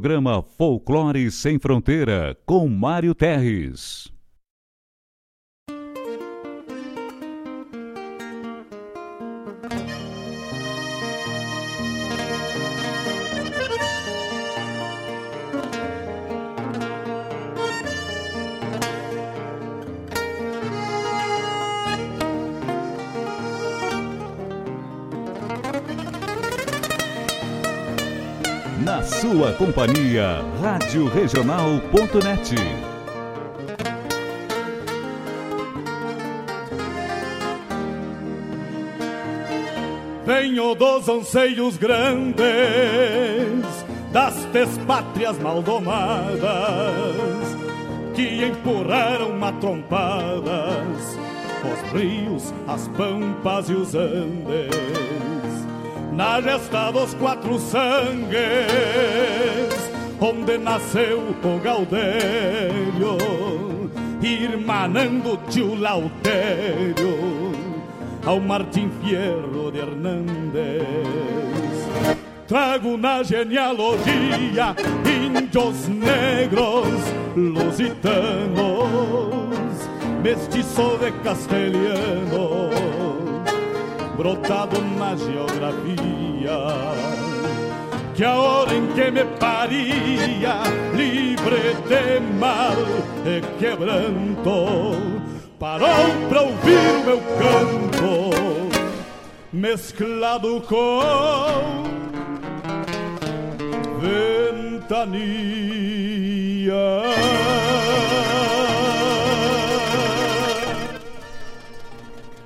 Programa Folclore Sem Fronteira, com Mário Terres. Sua companhia, Rádio Regional.net. Venho dos anseios grandes das despátrias maldomadas que empurraram matrompadas os rios, as pampas e os andes na gesta dos quatro sangues, onde nasceu o Gaudério, irmanando tio Lautério, ao Martim Fierro de Hernández. Trago na genealogia índios negros, lusitanos, mestiço de castelhano brotado na geografia. Que a hora em que me paria, livre de mal e quebranto, parou pra ouvir o meu canto, mesclado com ventania.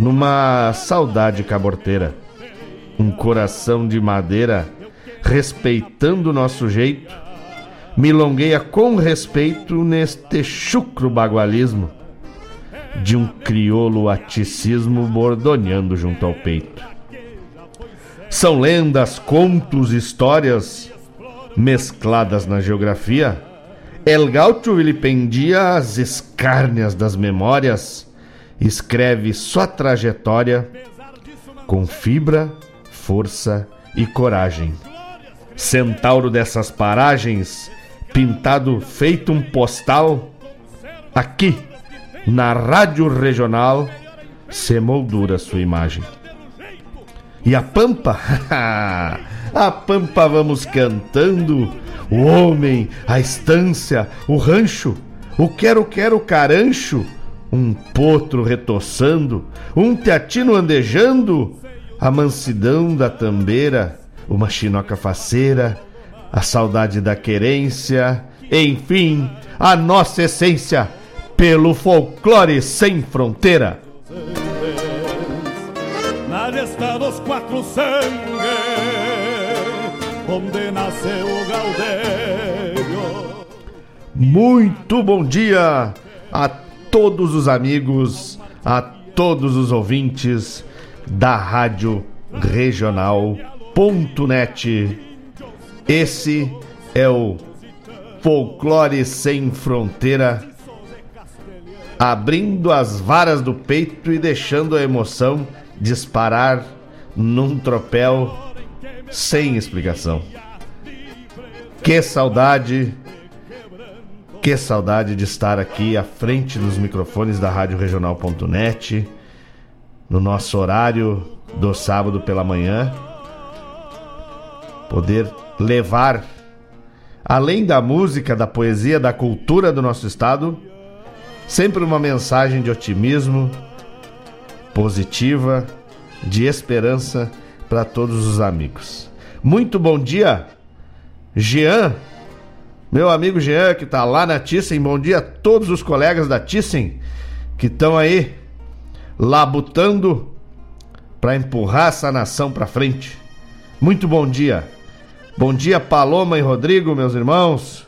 numa saudade caborteira. Um coração de madeira, respeitando o nosso jeito, milongueia com respeito neste chucro bagualismo de um crioulo aticismo bordoneando junto ao peito. São lendas, contos, histórias mescladas na geografia. El Gaucho vilipendia as escárnias das memórias escreve sua trajetória com fibra, força e coragem. Centauro dessas paragens, pintado feito um postal, aqui na Rádio Regional se moldura sua imagem. E a Pampa? a Pampa vamos cantando, o homem, a estância, o rancho, o quero-quero carancho um potro retoçando, um teatino andejando, a mansidão da tambeira, uma chinoca faceira, a saudade da querência, enfim, a nossa essência pelo folclore sem fronteira. Na gesta dos quatro sangues, onde nasceu o Gaudério. Muito bom dia a todos os amigos, a todos os ouvintes da Rádio Regional.net. Esse é o Folclore Sem Fronteira, abrindo as varas do peito e deixando a emoção disparar num tropel sem explicação. Que saudade que saudade de estar aqui à frente dos microfones da Rádio Regional.net, no nosso horário do sábado pela manhã, poder levar além da música, da poesia, da cultura do nosso estado, sempre uma mensagem de otimismo, positiva, de esperança para todos os amigos. Muito bom dia, Jean, meu amigo Jean, que está lá na Thyssen. Bom dia a todos os colegas da Thyssen que estão aí labutando para empurrar essa nação para frente. Muito bom dia. Bom dia, Paloma e Rodrigo, meus irmãos.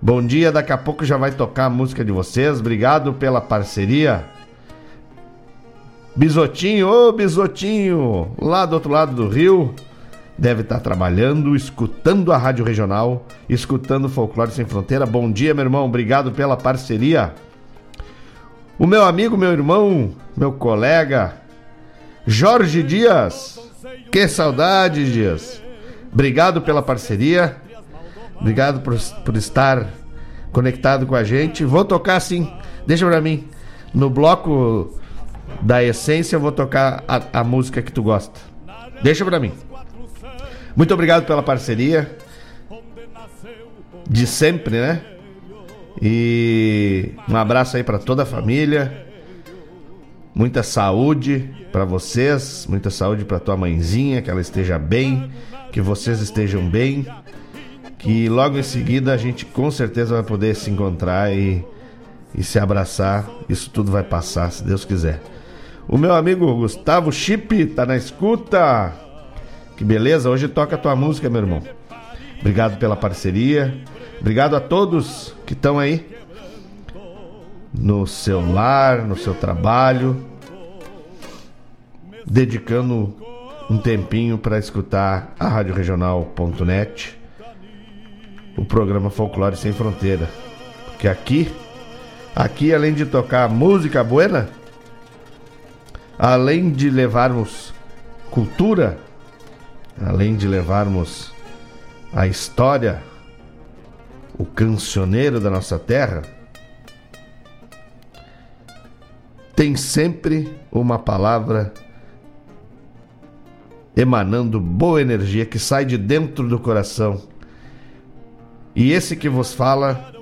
Bom dia, daqui a pouco já vai tocar a música de vocês. Obrigado pela parceria. Bisotinho, ô Bisotinho, lá do outro lado do rio, deve estar trabalhando, escutando a Rádio Regional, escutando Folclore Sem Fronteira. Bom dia, meu irmão, obrigado pela parceria. O meu amigo, meu irmão, meu colega, Jorge Dias. Que saudade, Dias. Obrigado pela parceria. Obrigado por, por estar conectado com a gente. Vou tocar sim, deixa pra mim. No bloco da essência, eu vou tocar a, a música que tu gosta. Deixa pra mim. Muito obrigado pela parceria. De sempre, né? E um abraço aí para toda a família. Muita saúde para vocês, muita saúde para tua mãezinha, que ela esteja bem, que vocês estejam bem, que logo em seguida a gente com certeza vai poder se encontrar e, e se abraçar. Isso tudo vai passar, se Deus quiser. O meu amigo Gustavo Chip tá na escuta. Que beleza, hoje toca a tua música, meu irmão. Obrigado pela parceria. Obrigado a todos que estão aí no seu lar, no seu trabalho, dedicando um tempinho para escutar a Rádio Regional.net, o programa Folclore Sem Fronteira. Porque aqui, aqui além de tocar música buena, além de levarmos cultura, além de levarmos a história, o cancioneiro da nossa terra, tem sempre uma palavra emanando boa energia que sai de dentro do coração. E esse que vos fala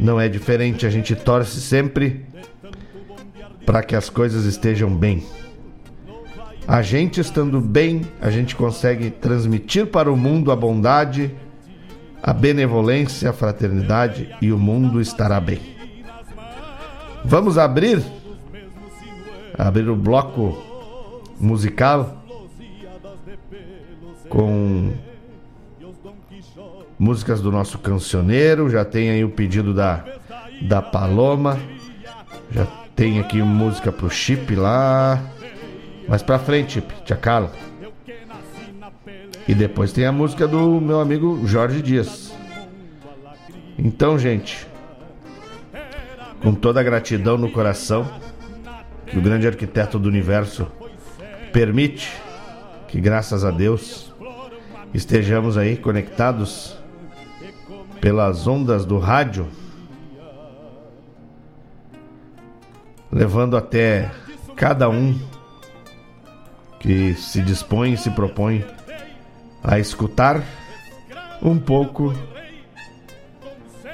não é diferente, a gente torce sempre para que as coisas estejam bem. A gente estando bem, a gente consegue transmitir para o mundo a bondade, a benevolência, a fraternidade e o mundo estará bem. Vamos abrir abrir o bloco musical com músicas do nosso cancioneiro. Já tem aí o pedido da, da Paloma. Já tem aqui música pro Chip lá. Mais pra frente, acala. E depois tem a música do meu amigo Jorge Dias. Então, gente, com toda a gratidão no coração que o grande arquiteto do universo permite que, graças a Deus, estejamos aí conectados pelas ondas do rádio, levando até cada um que se dispõe e se propõe a escutar um pouco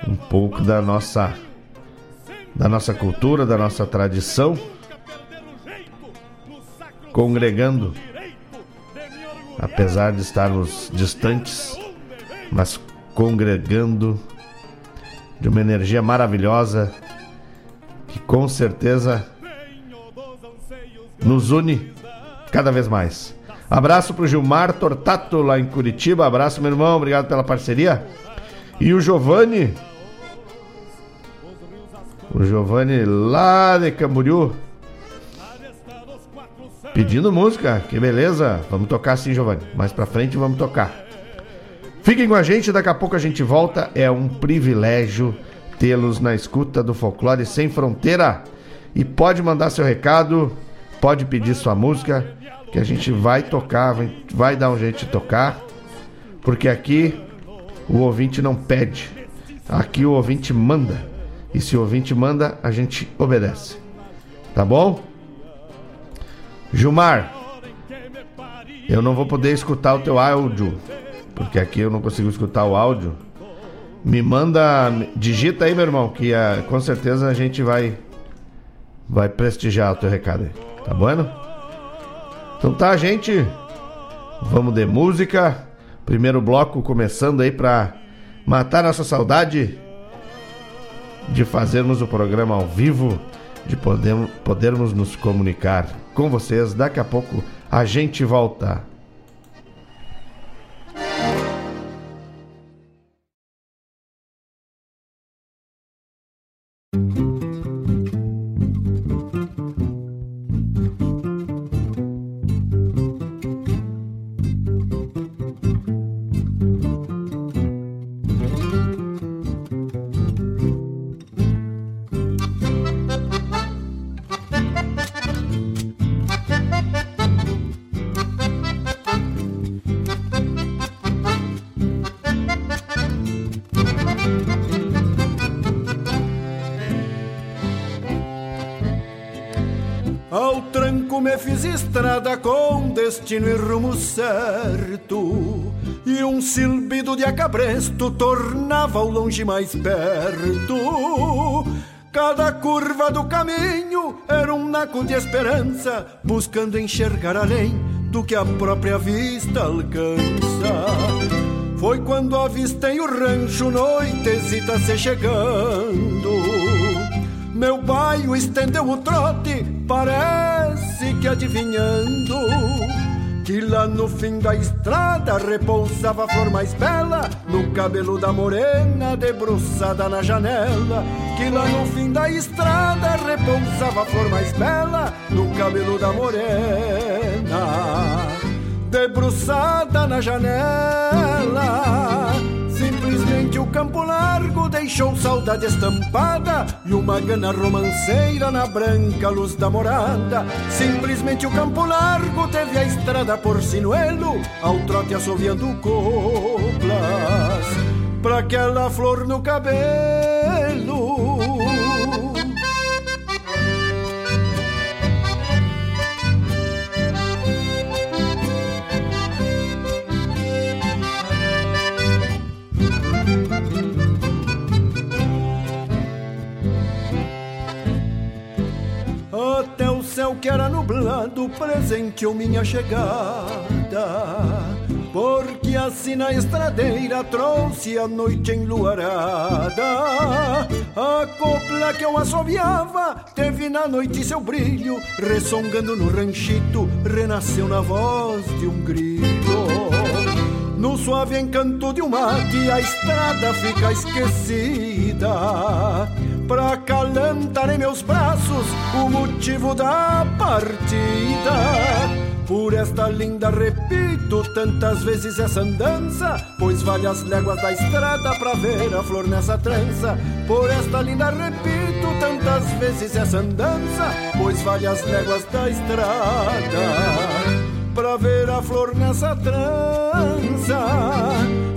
um pouco da nossa da nossa cultura, da nossa tradição congregando, apesar de estarmos distantes, mas congregando de uma energia maravilhosa que com certeza nos une cada vez mais. Abraço pro Gilmar Tortato lá em Curitiba. Abraço, meu irmão. Obrigado pela parceria. E o Giovanni. O Giovanni lá de Camboriú. Pedindo música, que beleza. Vamos tocar sim, Giovanni. Mais pra frente vamos tocar. Fiquem com a gente, daqui a pouco a gente volta. É um privilégio tê-los na escuta do Folclore Sem Fronteira. E pode mandar seu recado, pode pedir sua música, que a gente vai tocar, vai dar um jeito de tocar. Porque aqui o ouvinte não pede, aqui o ouvinte manda. E se o ouvinte manda, a gente obedece. Tá bom? Gilmar, eu não vou poder escutar o teu áudio, porque aqui eu não consigo escutar o áudio. Me manda, digita aí, meu irmão, que uh, com certeza a gente vai vai prestigiar o teu recado aí. Tá bom? Então tá, gente. Vamos de música. Primeiro bloco começando aí pra matar nossa saudade de fazermos o programa ao vivo, de poder, podermos nos comunicar com vocês. Daqui a pouco a gente volta. Certo. E um silbido de acabresto tornava o longe mais perto. Cada curva do caminho era um naco de esperança, buscando enxergar além do que a própria vista alcança. Foi quando avistei o rancho, noitezita se chegando. Meu baio estendeu o trote, parece que adivinhando que lá no fim da estrada repousava a flor mais bela No cabelo da morena debruçada na janela. Que lá no fim da estrada repousava a flor mais bela No cabelo da morena. Debruçada na janela campo largo deixou saudade estampada E uma gana romanceira na branca luz da morada. Simplesmente o campo largo teve a estrada por sinuelo Ao trote assoviando coplas. Pra aquela flor no cabelo céu que era nublado presenteou minha chegada. Porque assim na estradeira trouxe a noite enluarada. A copla que eu assobiava teve na noite seu brilho, ressongando no ranchito, renasceu na voz de um grito. No suave encanto de um mate, a estrada fica esquecida pra calentar em meus braços o motivo da partida. Por esta linda repito tantas vezes essa andança, pois vale as léguas da estrada pra ver a flor nessa trança. Por esta linda repito tantas vezes essa andança, pois vale as léguas da estrada pra ver a flor nessa trança.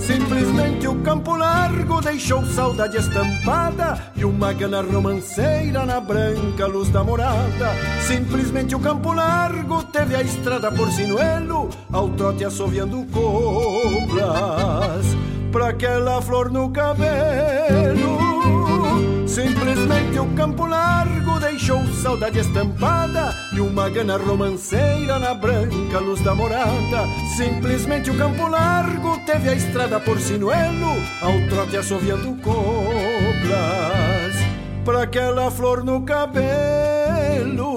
Simplesmente o campo largo deixou saudade estampada E uma gana romanceira na branca luz da morada. Simplesmente o campo largo teve a estrada por sinuelo Ao trote assoviando coplas Pra aquela flor no cabelo Simplesmente o campo largo deixou saudade estampada E uma gana romanceira na branca luz da morada. Simplesmente o campo largo teve a estrada por sinuelo Ao trote assoviando coplas Pra aquela flor no cabelo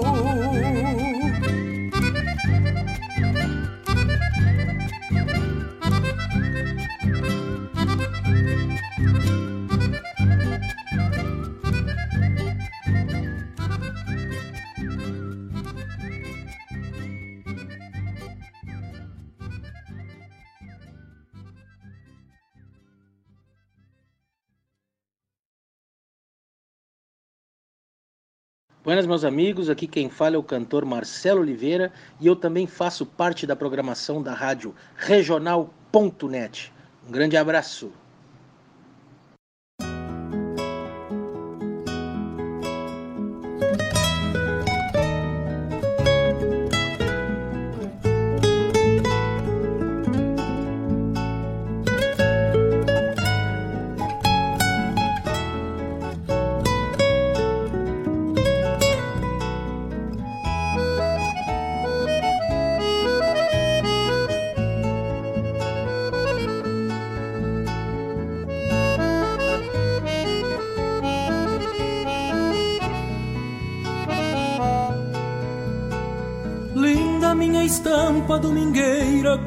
Buenas, meus amigos. Aqui quem fala é o cantor Marcelo Oliveira e eu também faço parte da programação da rádio regional.net. Um grande abraço.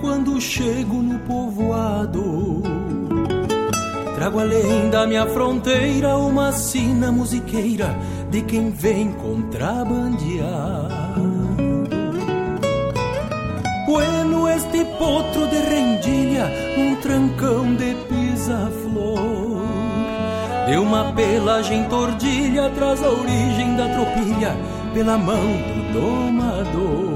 Quando chego no povoado. Trago além da minha fronteira uma sina musiqueira de quem vem contrabandear. Bueno este potro de rendilha, um trancão de pisa-flor. De uma pelagem tordilha, traz a origem da tropilha, pela mão do domador.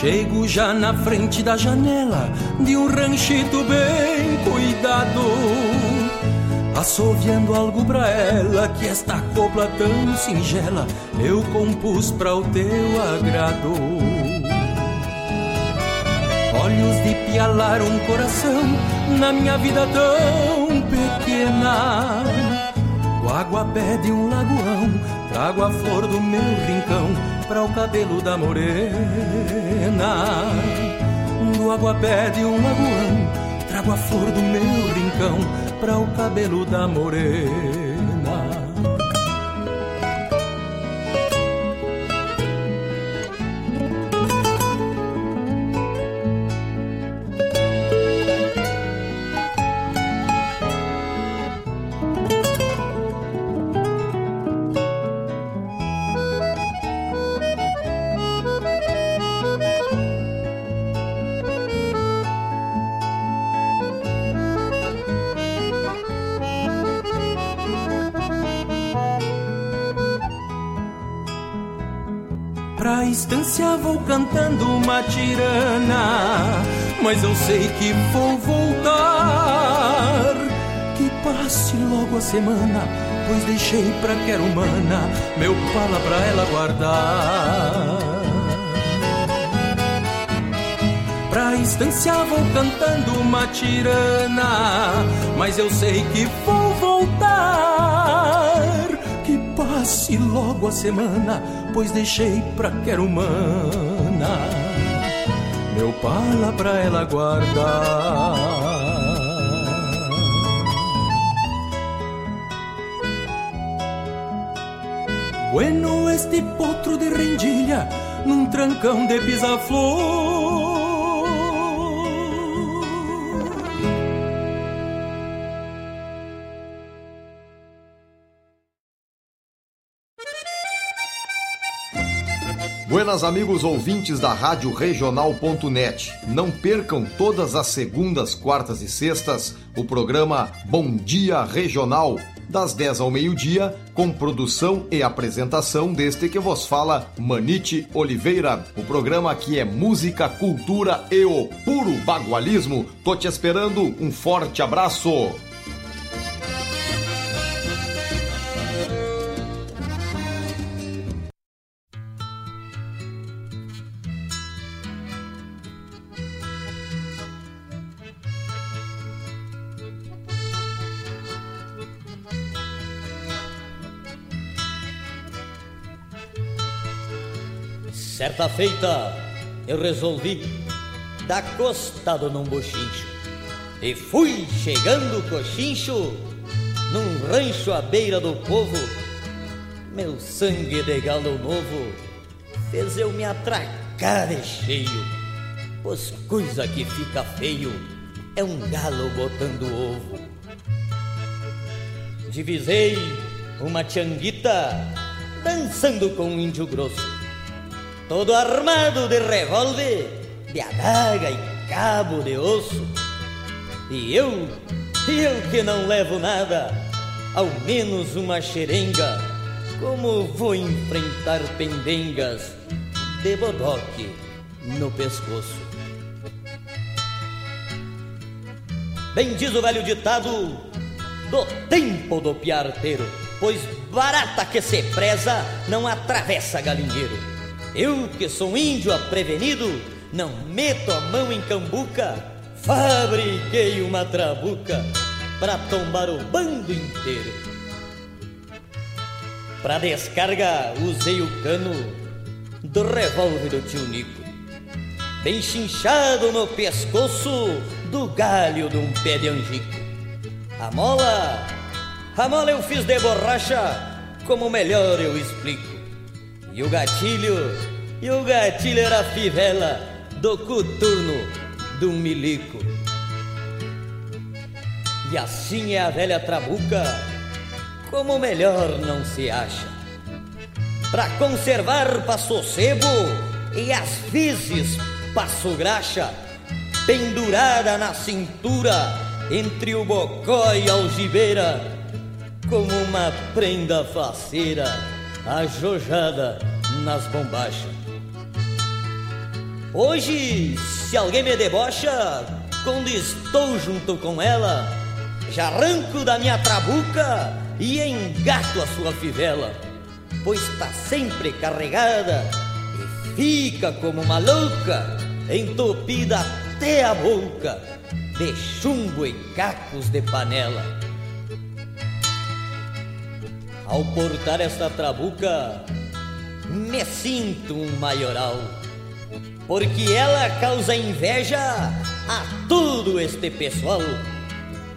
Chego já na frente da janela de um ranchito bem cuidado. Assoviando algo pra ela, que esta copla tão singela eu compus pra o teu agrado. Olhos de pialar um coração na minha vida tão pequena. O água pede um lagoão, trago a flor do meu rincão para o cabelo da morena. Do água pede um lagoão, trago a flor do meu rincão para o cabelo da morena. Cantando uma tirana, mas eu sei que vou voltar. Que passe logo a semana, pois deixei pra quero humana meu pala pra ela guardar. Pra estância vou cantando uma tirana, mas eu sei que vou voltar. Que passe logo a semana pois deixei pra quero humana meu pala pra ela guardar. Bueno este potro de rendilha num trancão de pisa-flor Buenas amigos ouvintes da Rádio Regional.net. Não percam todas as segundas, quartas e sextas o programa Bom Dia Regional, das 10 ao meio-dia, com produção e apresentação deste que vos fala Manite Oliveira. O programa aqui é música, cultura e o puro bagualismo. Tô te esperando, um forte abraço. Certa feita, eu resolvi dar costado num bochincho. E fui chegando cochincho num rancho à beira do povo. Meu sangue de galo novo fez eu me atracar de cheio. Pois coisa que fica feio é um galo botando ovo. Divisei uma tianguita dançando com um índio grosso todo armado de revólver, de adaga e cabo de osso. E eu, eu que não levo nada, ao menos uma xerenga, como vou enfrentar pendengas de bodoque no pescoço? Bem diz o velho ditado do tempo do piarteiro, pois barata que se preza não atravessa galinheiro. Eu que sou índio aprevenido, não meto a mão em cambuca, fabriquei uma trabuca para tombar o bando inteiro. Pra descarga usei o cano do revólver do tio Nico, bem chinchado no pescoço do galho de um pé de angico. A mola, a mola eu fiz de borracha, como melhor eu explico. E o gatilho E o gatilho era a fivela do coturno do milico. E assim é a velha trabuca, como melhor não se acha. Pra conservar passo sebo e às vezes passo graxa, pendurada na cintura entre o bocó e a algibeira, como uma prenda faceira ajojada nas bombachas. Hoje, se alguém me debocha, quando estou junto com ela, já arranco da minha trabuca e engato a sua fivela, pois está sempre carregada e fica como uma louca, entupida até a boca de chumbo e cacos de panela. Ao portar esta trabuca, me sinto um maioral, porque ela causa inveja a todo este pessoal.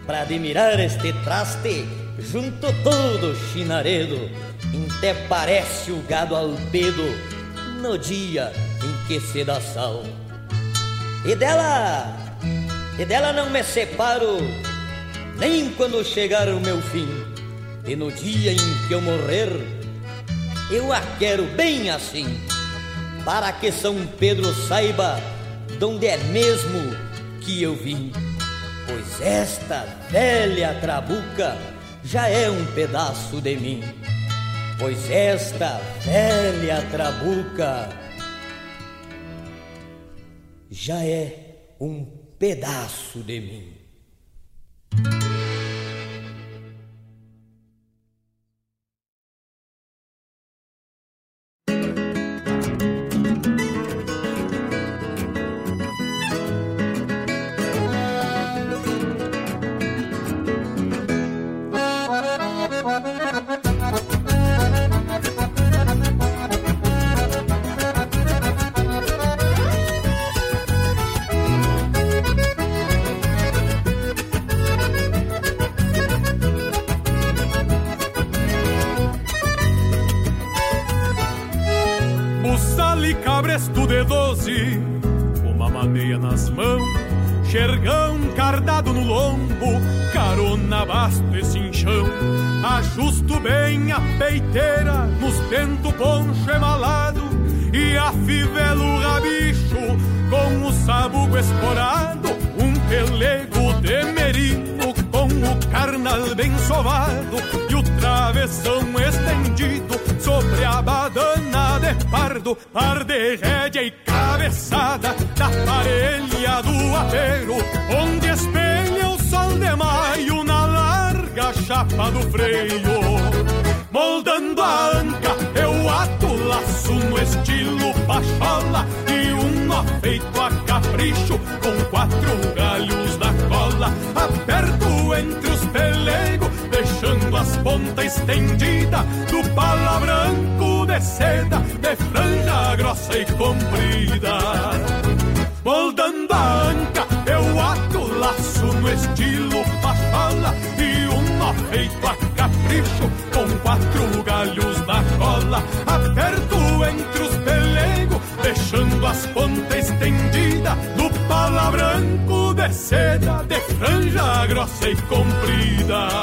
Para admirar este traste, junto todo chinaredo, até parece o gado albedo no dia em que se dá sal. E dela, e dela não me separo, nem quando chegar o meu fim. E no dia em que eu morrer, eu a quero bem assim, para que São Pedro saiba de onde é mesmo que eu vim. Pois esta velha trabuca já é um pedaço de mim. Pois esta velha trabuca já é um pedaço de mim. Seda, de franja grossa e comprida. Moldando a anca, eu ato laço no estilo pachola e um nó feito a capricho com quatro galhos na cola. Aperto entre os pelegos, deixando as pontas estendidas do pala branco de seda, de franja grossa e comprida.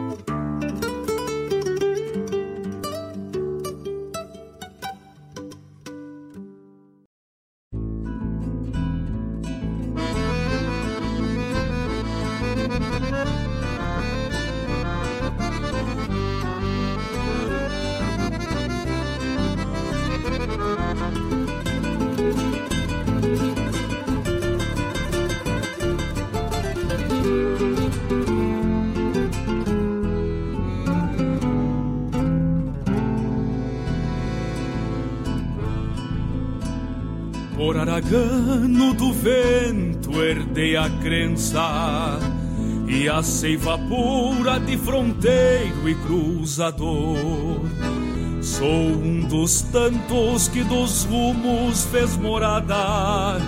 Crença E a seiva pura de fronteiro e cruzador. Sou um dos tantos que dos rumos fez morada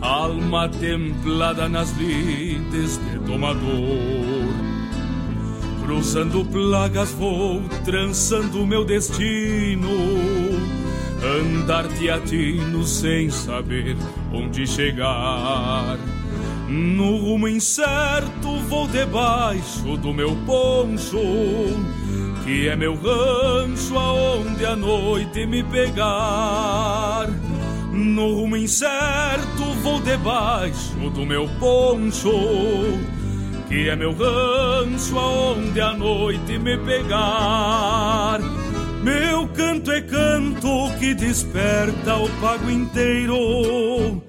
Alma templada nas lides de domador. Cruzando plagas vou trançando meu destino. Andar teatino sem saber onde chegar. No rumo incerto vou debaixo do meu poncho, que é meu rancho aonde a noite me pegar. No rumo incerto vou debaixo do meu poncho, que é meu rancho aonde a noite me pegar. Meu canto é canto que desperta o pago inteiro.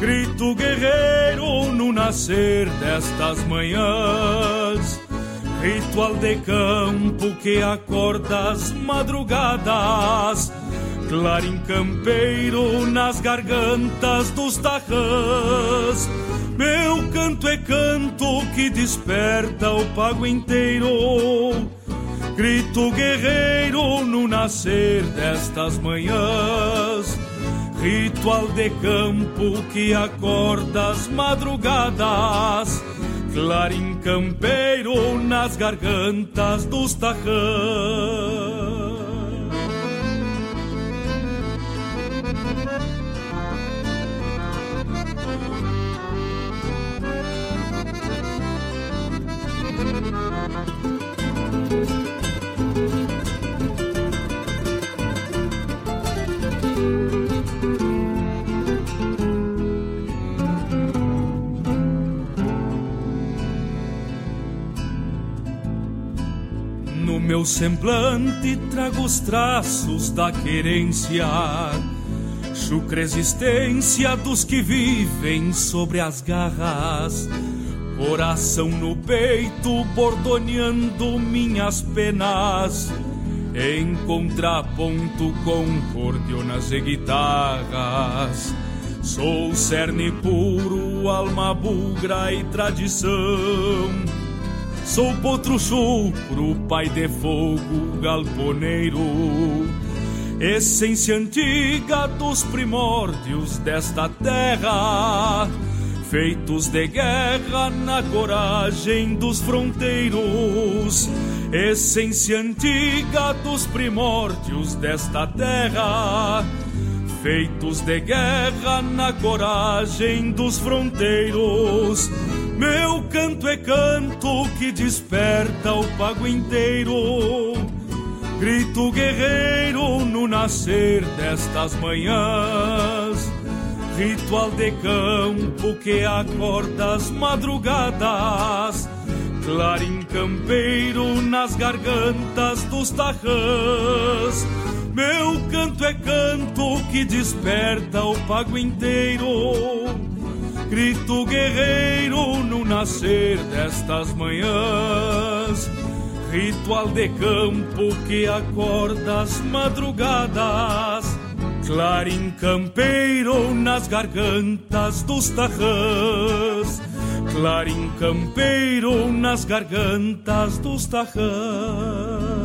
Grito guerreiro no nascer destas manhãs. Ritual de campo que acorda as madrugadas. Clarim campeiro nas gargantas dos tarrãs. Meu canto é canto que desperta o pago inteiro grito guerreiro no nascer destas manhãs. Ritual de campo que acorda as madrugadas, clarim campeiro nas gargantas dos tarrãs. Meu semblante trago os traços da querência, chucra existência dos que vivem sobre as garras, coração no peito bordoneando minhas penas, em contraponto com cordionas e guitarras. Sou cerne puro, alma bugra e tradição. Sou potro chucro, pai de fogo, galponeiro, essência antiga dos primórdios desta terra, feitos de guerra na coragem dos fronteiros, essência antiga dos primórdios desta terra, feitos de guerra na coragem dos fronteiros Meu canto é canto que desperta o pago inteiro. Grito guerreiro no nascer destas manhãs. Ritual de campo que acorda as madrugadas. Clarim campeiro nas gargantas dos tarrãs. Meu canto é canto que desperta o pago inteiro grito guerreiro no nascer destas manhãs. Ritual de campo que acorda as madrugadas, clarim campeiro nas gargantas dos tarrãs, clarim campeiro nas gargantas dos tarrãs.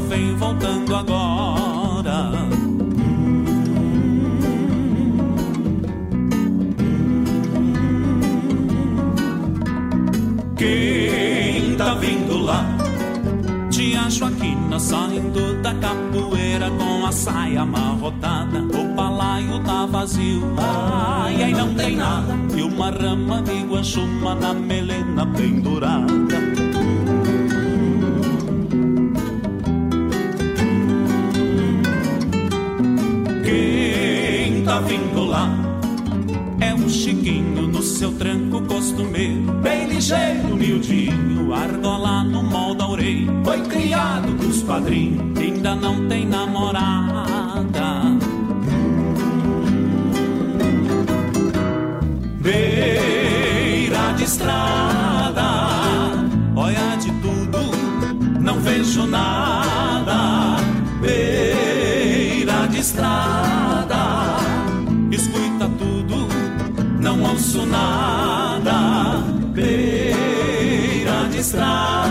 Vem voltando agora. Quem tá vindo lá? Tia Joaquina saindo da capoeira com a saia amarrotada. O balaio tá vazio, ai, ai, não tem nada. E uma rama de guanchuma na melena pendurada. Vindo lá? É um chiquinho no seu tranco costumeiro, bem ligeiro, miudinho, argola no molde orelha. Foi criado dos padrinhos, ainda não tem namorada. beira de estrada, não ouço nada. Beira de estrada,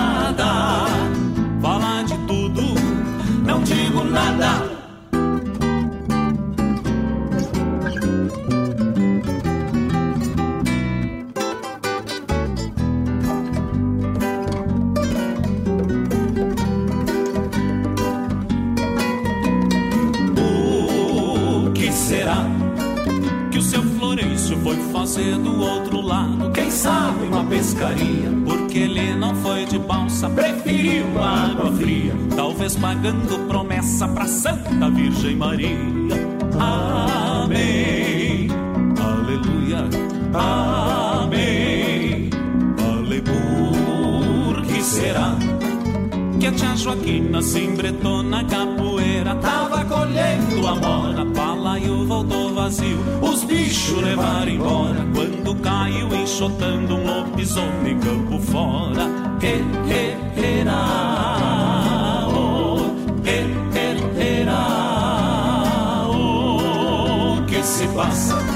fazer do outro lado. Quem sabe uma pescaria, porque ele não foi de balsa, preferiu água fria. Talvez pagando promessa pra Santa Virgem Maria. Amém, aleluia, amém, aleluia. que será? que a tia Joaquina se embretou na capoeira Tava colhendo a mora, palaio voltou vazio Os bichos levaram embora. Quando caiu enxotando um lobisomem campo fora. Que, que, era, que, que, que se passa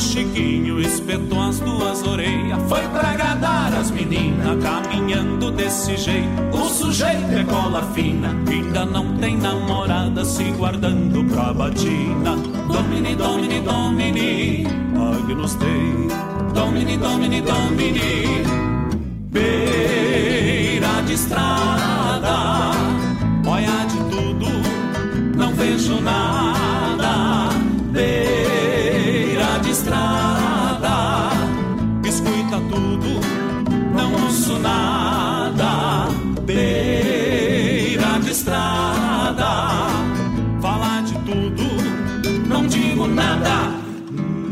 chiquinho espetou as duas orelhas Foi pra agradar as meninas Caminhando desse jeito. O sujeito é cola fina Ainda não tem namorada Se guardando pra batina. Domini, domini, domini Agnus Dei Domini, domini, domini Beira de estrada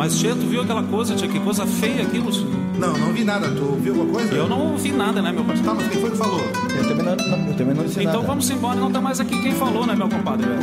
Mas, Tchê, tu viu aquela coisa, Tchê? Que coisa feia aquilo. Não, não vi nada. Tu viu alguma coisa? Eu não vi nada, né, meu parceiro? Tá, mas quem foi que falou? Eu também não, não- eu também não disse Então nada. vamos embora, não tá mais aqui quem falou, né, meu compadre, velho?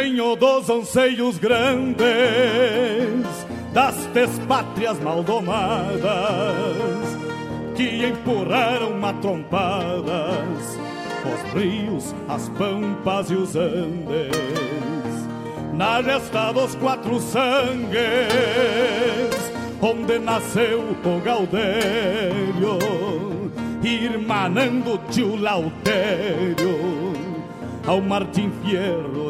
Venho dos anseios grandes das despátrias maldomadas que empurraram matrompadas os rios, as pampas e os andes. Na gesta dos quatro sangues onde nasceu o Gaudério irmanando tio Lautério ao Martim Fierro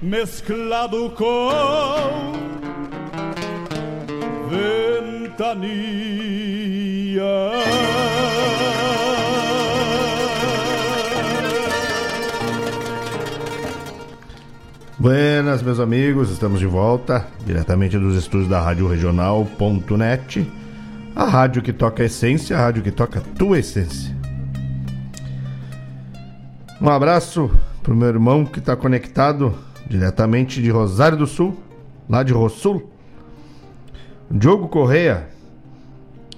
mesclado com ventania. Buenas, meus amigos, estamos de volta diretamente dos estúdios da Rádio Regional.net, a rádio que toca a essência, a rádio que toca a tua essência. Um abraço pro meu irmão que está conectado diretamente de Rosário do Sul, lá de Rossul. Diogo Correia,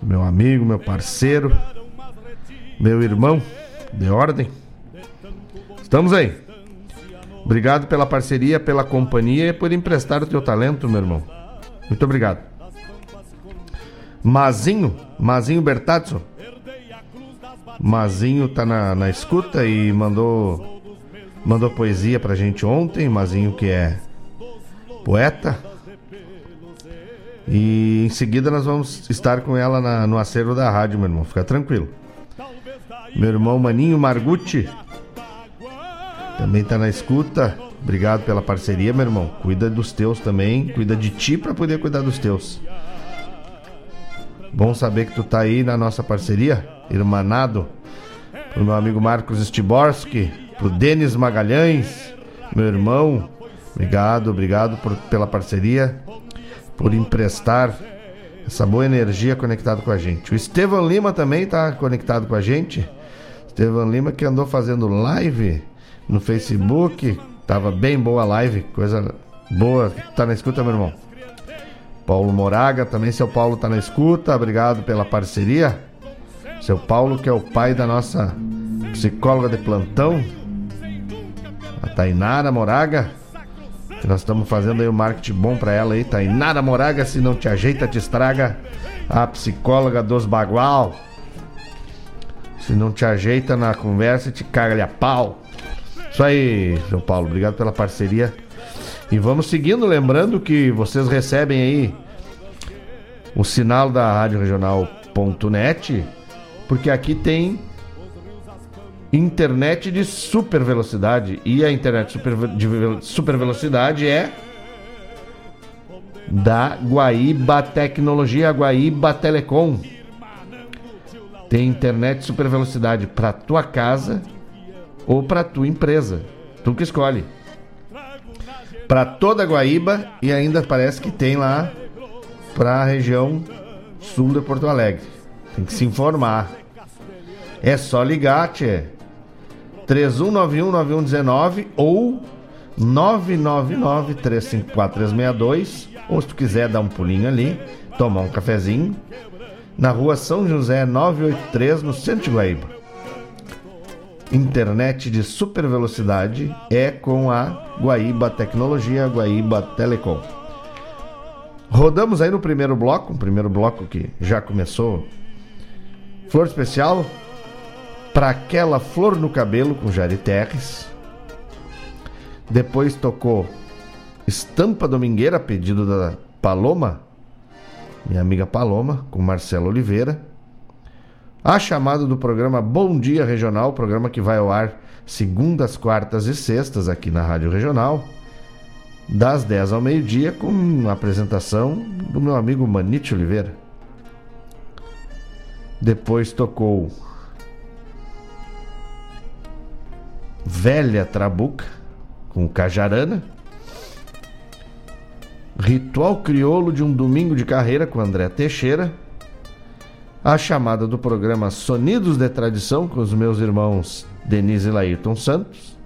meu amigo, meu parceiro, meu irmão de ordem. Estamos aí. Obrigado pela parceria, pela companhia e por emprestar o teu talento, meu irmão. Muito obrigado. Mazinho, Mazinho Bertazzo. Mazinho tá na, na escuta e mandou mandou poesia pra gente ontem. Mazinho que é poeta. E em seguida nós vamos estar com ela na- no acervo da rádio, meu irmão. Fica tranquilo. Meu irmão Maninho Margutti também tá na escuta. Obrigado pela parceria, meu irmão. Cuida dos teus também. Cuida de ti pra poder cuidar dos teus. Bom saber que tu tá aí na nossa parceria, irmanado. Pro meu amigo Marcos Stiborski, pro Denis Magalhães, meu irmão. Obrigado, obrigado por- pela parceria, por emprestar essa boa energia conectado com a gente. O Estevam Lima também tá conectado com a gente. Estevam Lima que andou fazendo live no Facebook. Tava bem boa a live, coisa boa. Tá na escuta, meu irmão? Paulo Moraga, também seu Paulo tá na escuta. Obrigado pela parceria. Seu Paulo, que é o pai da nossa psicóloga de plantão, a Tainara Moraga. Que nós estamos fazendo aí o marketing bom pra ela aí. Tainara Moraga, se não te ajeita, te estraga. A psicóloga dos bagual. Se não te ajeita na conversa, te caga a pau. Isso aí, seu Paulo. Obrigado pela parceria. E vamos seguindo, lembrando que vocês recebem aí o sinal da Rádio Regional.net, porque aqui tem internet de super velocidade. E a internet super, de super velocidade é da Guaíba Tecnologia, Guaíba Telecom. Tem internet super velocidade para tua casa ou para tua empresa. Tu que escolhe. Para toda a Guaíba e ainda parece que tem lá para a região sul de Porto Alegre. Tem que se informar. É só ligar, tchê. 3191-9119 ou 999-354-362. Ou se tu quiser dar um pulinho ali, tomar um cafezinho. Na rua São José 983, no centro de Guaíba. Internet de super velocidade é com a Guaíba Tecnologia, Guaíba Telecom. Rodamos aí no primeiro bloco, um primeiro bloco que já começou. Flor especial para aquela flor no cabelo com Jari Terres. Depois tocou Estampa Domingueira, pedido da Paloma, minha amiga Paloma, com Marcelo Oliveira. A chamada do programa Bom Dia Regional, programa que vai ao ar segundas, quartas e sextas aqui na Rádio Regional, das 10 ao meio-dia, com a apresentação do meu amigo Manite Oliveira. Depois tocou Velha Trabuca, com Cajarana. Ritual Crioulo de um Domingo de Carreira com André Teixeira. A chamada do programa Sonidos de Tradição com os meus irmãos Denise e Laírton Santos,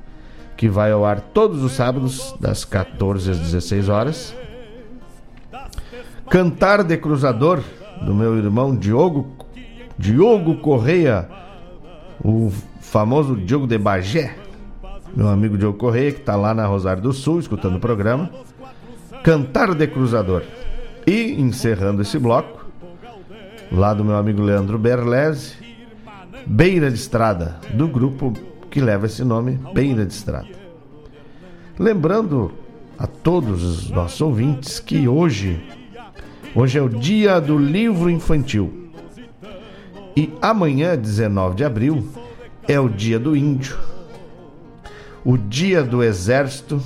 que vai ao ar todos os sábados, das 14 às 16 horas. Cantar de Cruzador, do meu irmão Diogo, Diogo Correia, o famoso Diogo de Bagé, meu amigo Diogo Correia, que está lá na Rosário do Sul, escutando o programa. Cantar de Cruzador. E, encerrando esse bloco, lá do meu amigo Leandro Berlese, Beira de Estrada, do grupo que leva esse nome, Beira de Estrada. Lembrando a todos os nossos ouvintes que hoje, hoje é o dia do livro infantil. E amanhã, 19 de abril, é o dia do índio, o dia do exército,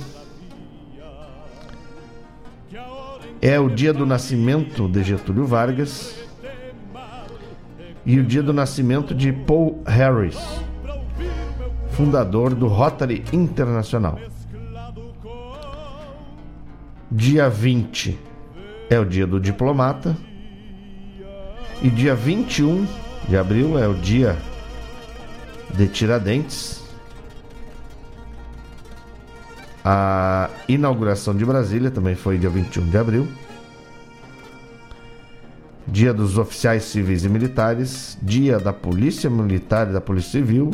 é o dia do nascimento de Getúlio Vargas e o dia do nascimento de Paul Harris, fundador do Rotary Internacional. Dia 20 é o dia do diplomata e dia 21 de abril é o dia de Tiradentes. A inauguração de Brasília também foi dia 21 de abril. Dia dos oficiais civis e militares, dia da Polícia Militar e da Polícia Civil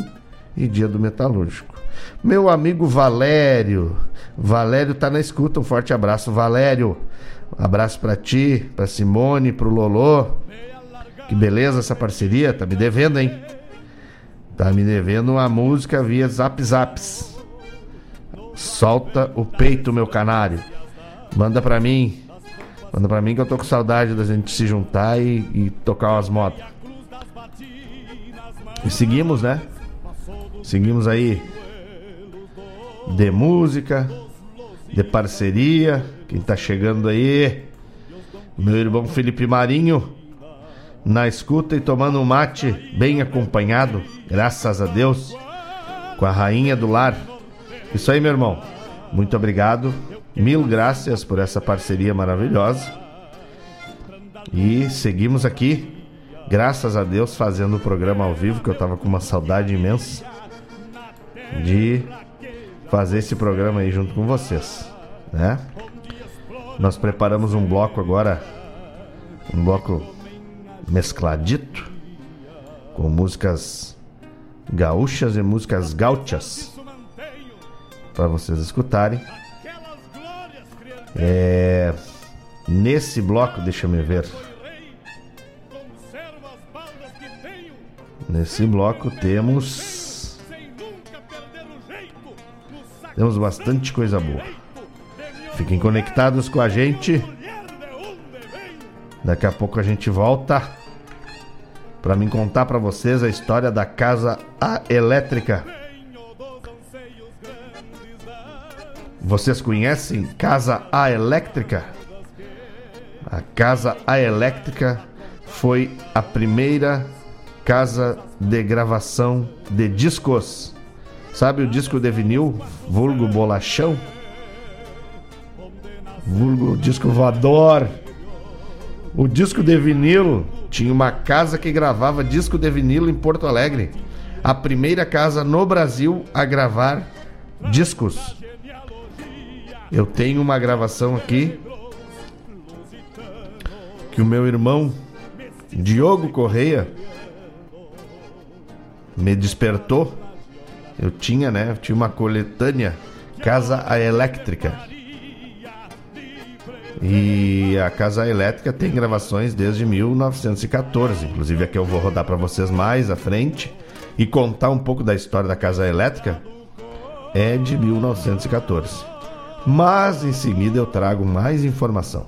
e dia do metalúrgico. Meu amigo Valério, Valério tá na escuta, um forte abraço, Valério. Um abraço para ti, para Simone, pro Lolô. Que beleza essa parceria, tá me devendo, hein? Tá me devendo uma música via Zap Zaps. Solta o peito, meu canário. Manda pra mim. Manda pra mim que eu tô com saudade da gente se juntar e, e tocar umas motos. E seguimos, né? Seguimos aí de música, de parceria. Quem tá chegando aí? Meu irmão Felipe Marinho, na escuta e tomando um mate, bem acompanhado, graças a Deus, com a rainha do lar. Isso aí, meu irmão. Muito obrigado. Mil graças por essa parceria maravilhosa. E seguimos aqui, graças a Deus, fazendo o programa ao vivo, que eu tava com uma saudade imensa de fazer esse programa aí junto com vocês, né? Nós preparamos um bloco agora, um bloco mescladito com músicas gaúchas e músicas gauchas para vocês escutarem. É, nesse bloco, deixa eu ver. Nesse bloco temos temos bastante coisa boa. Fiquem conectados com a gente. Daqui a pouco a gente volta para me contar para vocês a história da casa a elétrica. Vocês conhecem Casa A Elétrica? A Casa A Elétrica foi a primeira casa de gravação de discos Sabe o disco de vinil, vulgo bolachão? Vulgo disco voador. O disco de vinil tinha uma casa que gravava disco de vinil em Porto Alegre. A primeira casa no Brasil a gravar discos. Eu tenho uma gravação aqui que o meu irmão Diogo Correia me despertou. Eu tinha, né? Eu tinha uma coletânea Casa Elétrica. E a Casa Elétrica tem gravações desde 1914, inclusive aqui eu vou rodar para vocês mais à frente e contar um pouco da história da Casa Elétrica. É de 1914. Mas em seguida eu trago mais informação.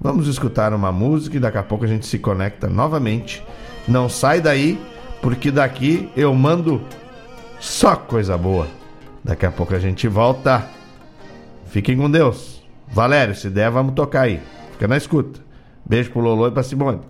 Vamos escutar uma música e daqui a pouco a gente se conecta novamente. Não sai daí, porque daqui eu mando só coisa boa. Daqui a pouco a gente volta. Fiquem com Deus. Valério, se der, vamos tocar aí. Fica na escuta. Beijo pro Lolo e pra Simone.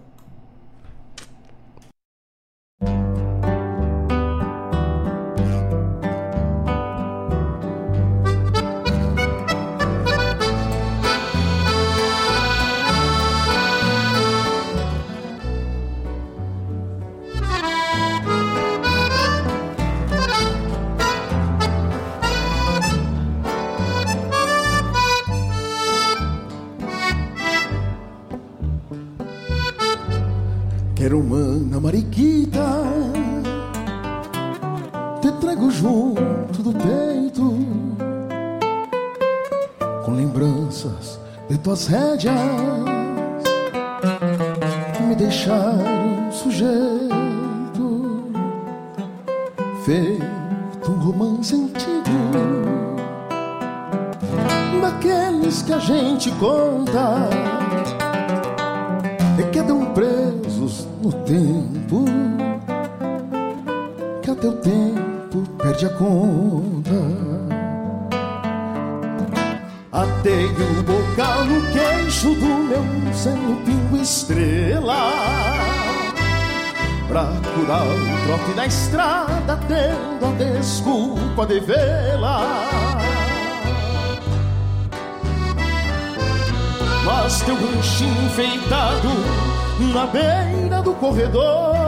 Na beira do corredor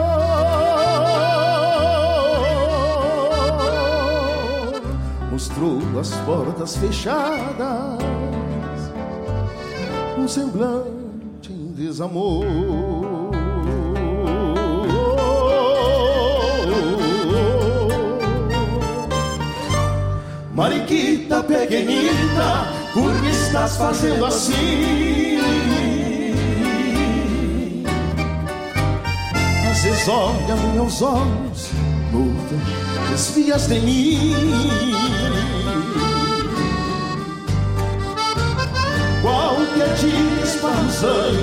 mostrou as portas fechadas, um semblante em desamor. Mariquita pequenita, por que estás fazendo assim? Vezes olha meus olhos, muda, desvias de mim. Qualquer dia esparruzando,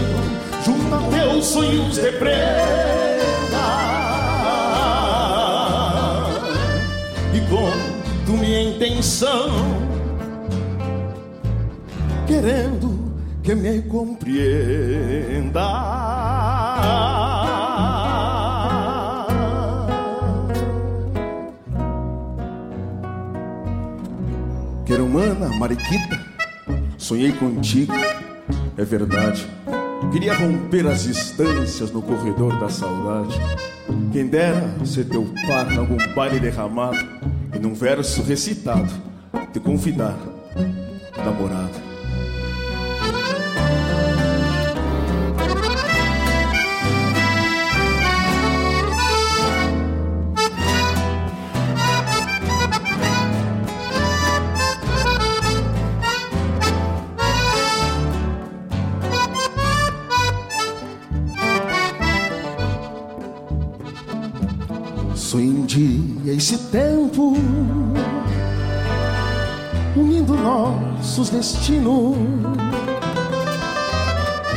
junto a teus sonhos de prenda. E conto minha intenção querendo que me compreenda. Quero humana, mariquita, sonhei contigo, é verdade. Queria romper as distâncias no corredor da saudade. Quem dera ser teu par em algum baile derramado e num verso recitado te convidar, namorado. Dia esse tempo unindo nossos destinos.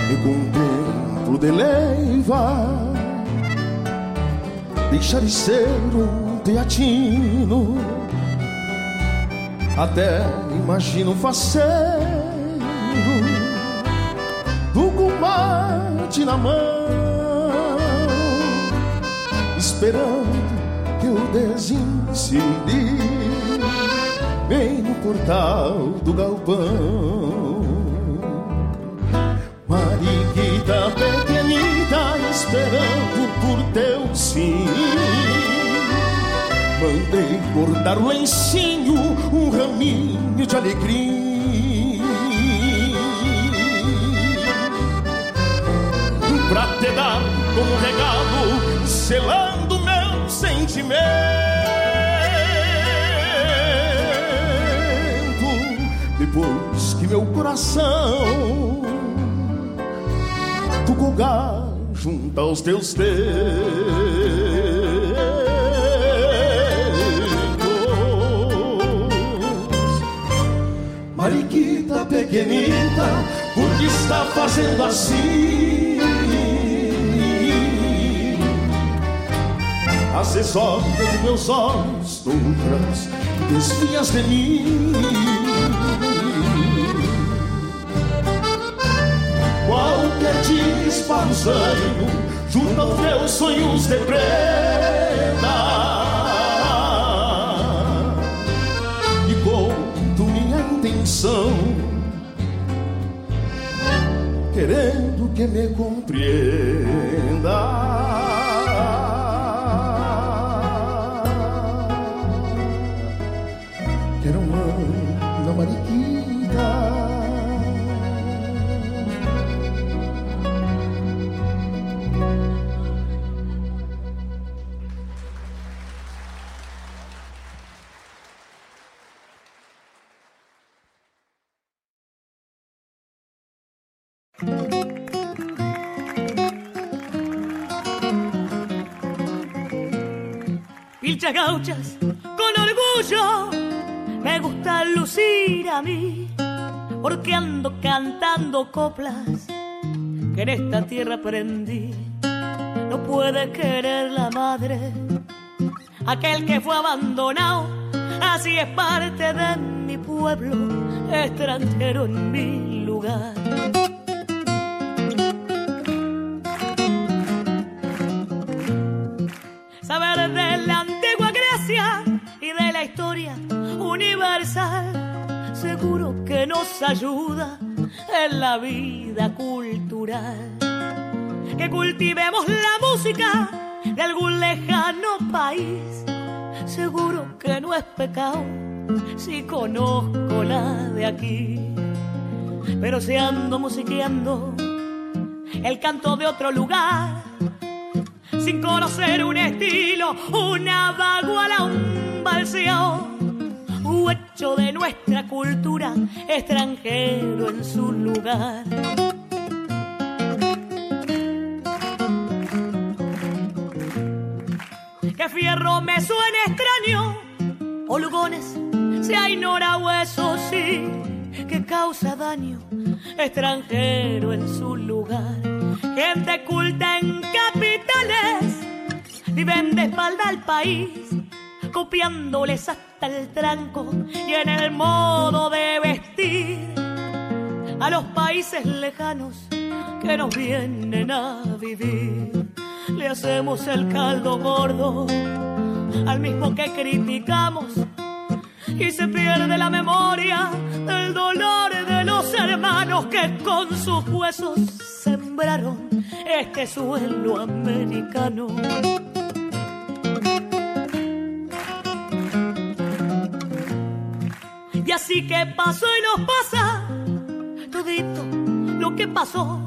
E contemplo de leiva deixar de ser um teatino. Até imagino faceiro do combate na mão esperando desencilhe bem no portal do galpão. Mariquita pequenita esperando por teu sim. Mandei bordar o lencinho, um raminho de alegria. Pra te dar como regalo, selando sentimento. Depois que meu coração tu colgar junto aos teus dedos. Mariquita pequenita, por que está fazendo assim? Acessória dos meus olhos, outras desvias de mim. Qualquer disparusanho junto aos meus sonhos de prenda. E conto minha intenção, querendo que me compreenda. Con orgullo, me gusta lucir a mí, porque ando cantando coplas que en esta tierra aprendí. No puede querer la madre, aquel que fue abandonado, así es parte de mi pueblo, extranjero en mi lugar. Que nos ayuda en la vida cultural. Que cultivemos la música de algún lejano país, seguro que no es pecado si conozco la de aquí. Pero si ando musiqueando el canto de otro lugar, sin conocer un estilo, una vaguala, un balseo, un hecho de nuestra cultura, extranjero en su lugar. Que fierro me suene extraño, o lugones se ignora hueso sí, que causa daño, extranjero en su lugar. Gente culta en capitales, viven de espalda al país, copiándoles hasta el tranco y en el modo de vestir a los países lejanos que nos vienen a vivir. Le hacemos el caldo gordo al mismo que criticamos y se pierde la memoria del dolor de los hermanos que con sus huesos sembraron este suelo americano. Y así que pasó y nos pasa todito lo que pasó.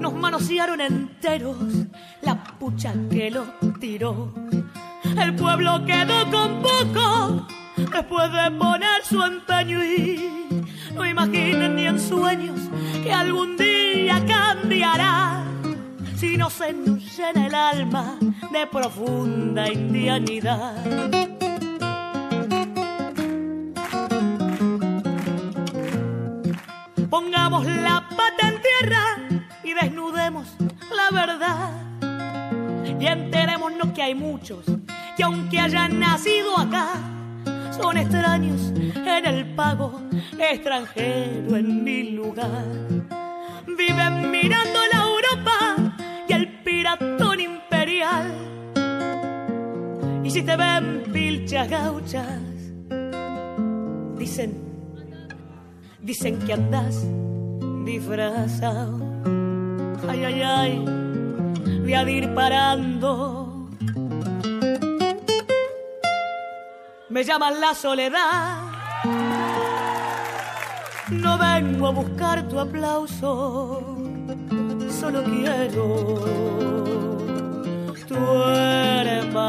Nos manosearon enteros la pucha que los tiró. El pueblo quedó con poco después de poner su empeño y no imaginen ni en sueños que algún día cambiará si no se nos llena el alma de profunda indianidad. Pongamos la pata en tierra y desnudemos la verdad. Y enterémonos que hay muchos que aunque hayan nacido acá, son extraños en el pago, extranjero en mi lugar. Viven mirando la Europa y el piratón imperial. Y si te ven pilchas gauchas, Dicen, dicen que andas disfrazado. Ay, ay, ay, voy a ir parando. Me llaman la soledad. No vengo a buscar tu aplauso, solo quiero tu hermandad.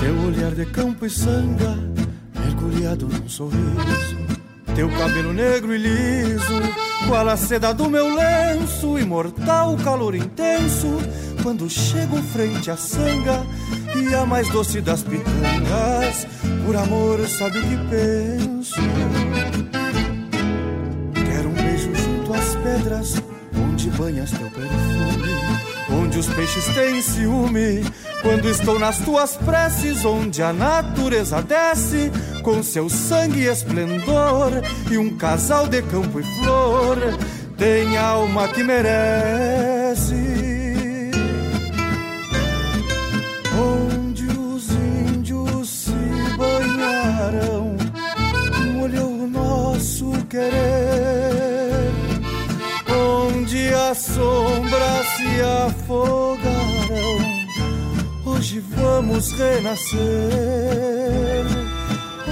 Teu olhar de campo e sanga, mergulhado num sorriso. Teu cabelo negro e liso, qual a seda do meu lenço, imortal calor intenso. Quando chego frente à sanga e a mais doce das pitangas, por amor sabe o que penso. Quero um beijo junto às pedras, onde banhas teu perfume, onde os peixes têm ciúme. Quando estou nas tuas preces, onde a natureza desce com seu sangue e esplendor, e um casal de campo e flor tem alma que merece. Onde os índios se banharam, molhou o nosso querer. Onde as sombras se afogaram, hoje vamos renascer.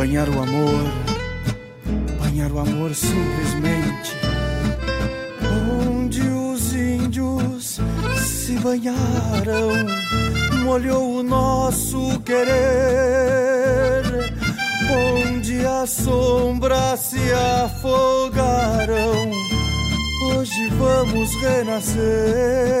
banhar o amor, banhar o amor simplesmente. Onde os índios se banharam, molhou o nosso querer. Onde as sombras se afogaram, hoje vamos renascer.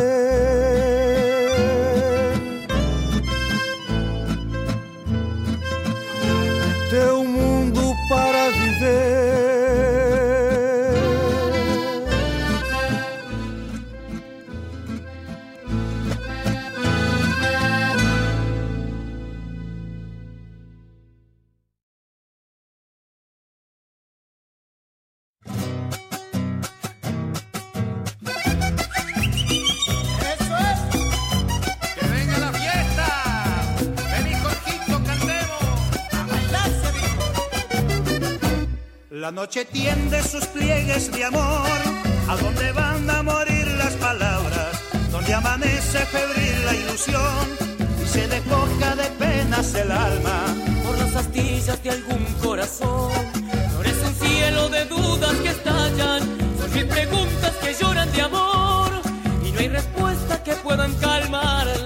La noche tiende sus pliegues de amor, a donde van a morir las palabras, donde amanece febril la ilusión y se despoja de penas el alma por las astillas de algún corazón. Florece un cielo de dudas que estallan, son mil preguntas que lloran de amor y no hay respuesta que puedan calmarlas.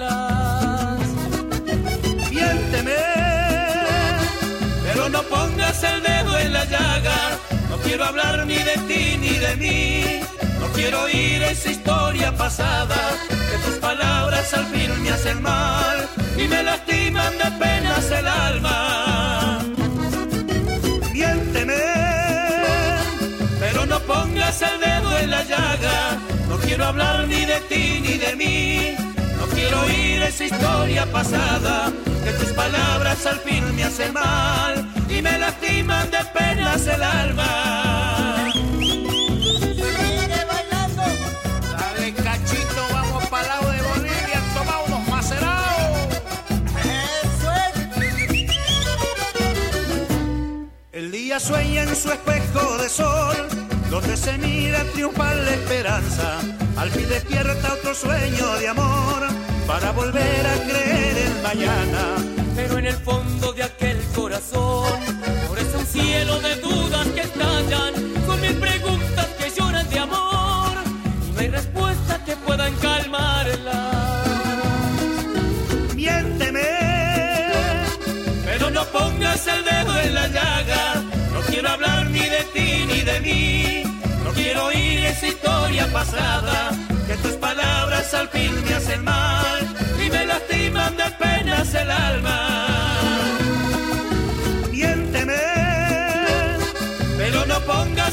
El dedo en la llaga. No quiero hablar ni de ti ni de mí. No quiero oír esa historia pasada. Que tus palabras al fin me hacen mal y me lastiman de penas el alma. Miénteme, pero no pongas el dedo en la llaga. No quiero hablar ni de ti ni de mí. No quiero oír esa historia pasada. Que tus palabras al fin me hacen mal me lastiman de penas el alma. Sigue bailando. Dale cachito, vamos para lado de Bolivia, toma unos macerados. Eso El día sueña en su espejo de sol, donde se mira triunfar la esperanza. Al fin despierta otro sueño de amor, para volver a creer en mañana. Pero en el fondo de aquel corazón cielo de dudas que estallan, con mil preguntas que lloran de amor y no hay respuesta que puedan calmarlas. Miénteme, pero no pongas el dedo en la llaga. No quiero hablar ni de ti ni de mí. No quiero oír esa historia pasada. Que tus palabras al fin me hacen mal y me lastiman de penas el alma.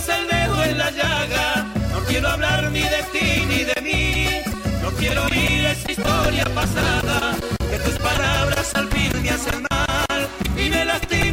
El dedo en la llaga. No quiero hablar ni de ti ni de mí. No quiero oír esa historia pasada. Que tus palabras al fin me hacen mal y me lastiman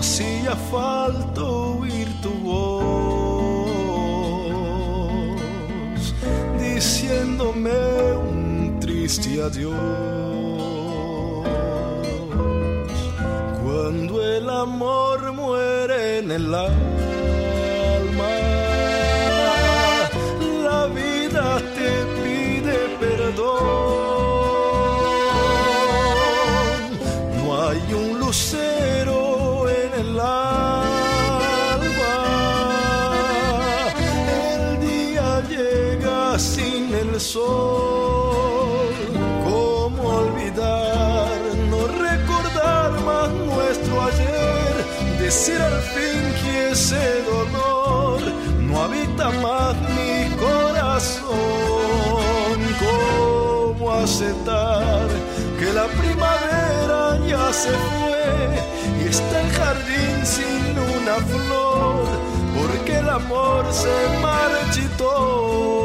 hacía falta oír tu voz, diciéndome un triste adiós. Cuando el amor muere en el alma, sol. ¿Cómo olvidar, no recordar más nuestro ayer? Decir al fin que ese dolor no habita más mi corazón. ¿Cómo aceptar que la primavera ya se fue y está el jardín sin una flor? Porque el amor se marchitó.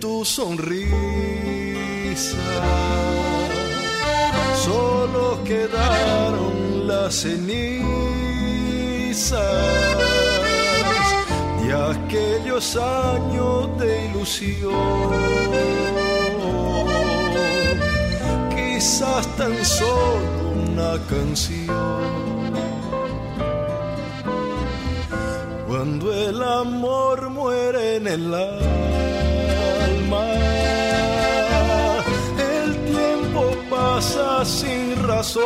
Tu sonrisa. Solo quedaron las cenizas de aquellos años de ilusión. Quizás tan solo una canción. Cuando el amor muere en el alma, sin razón.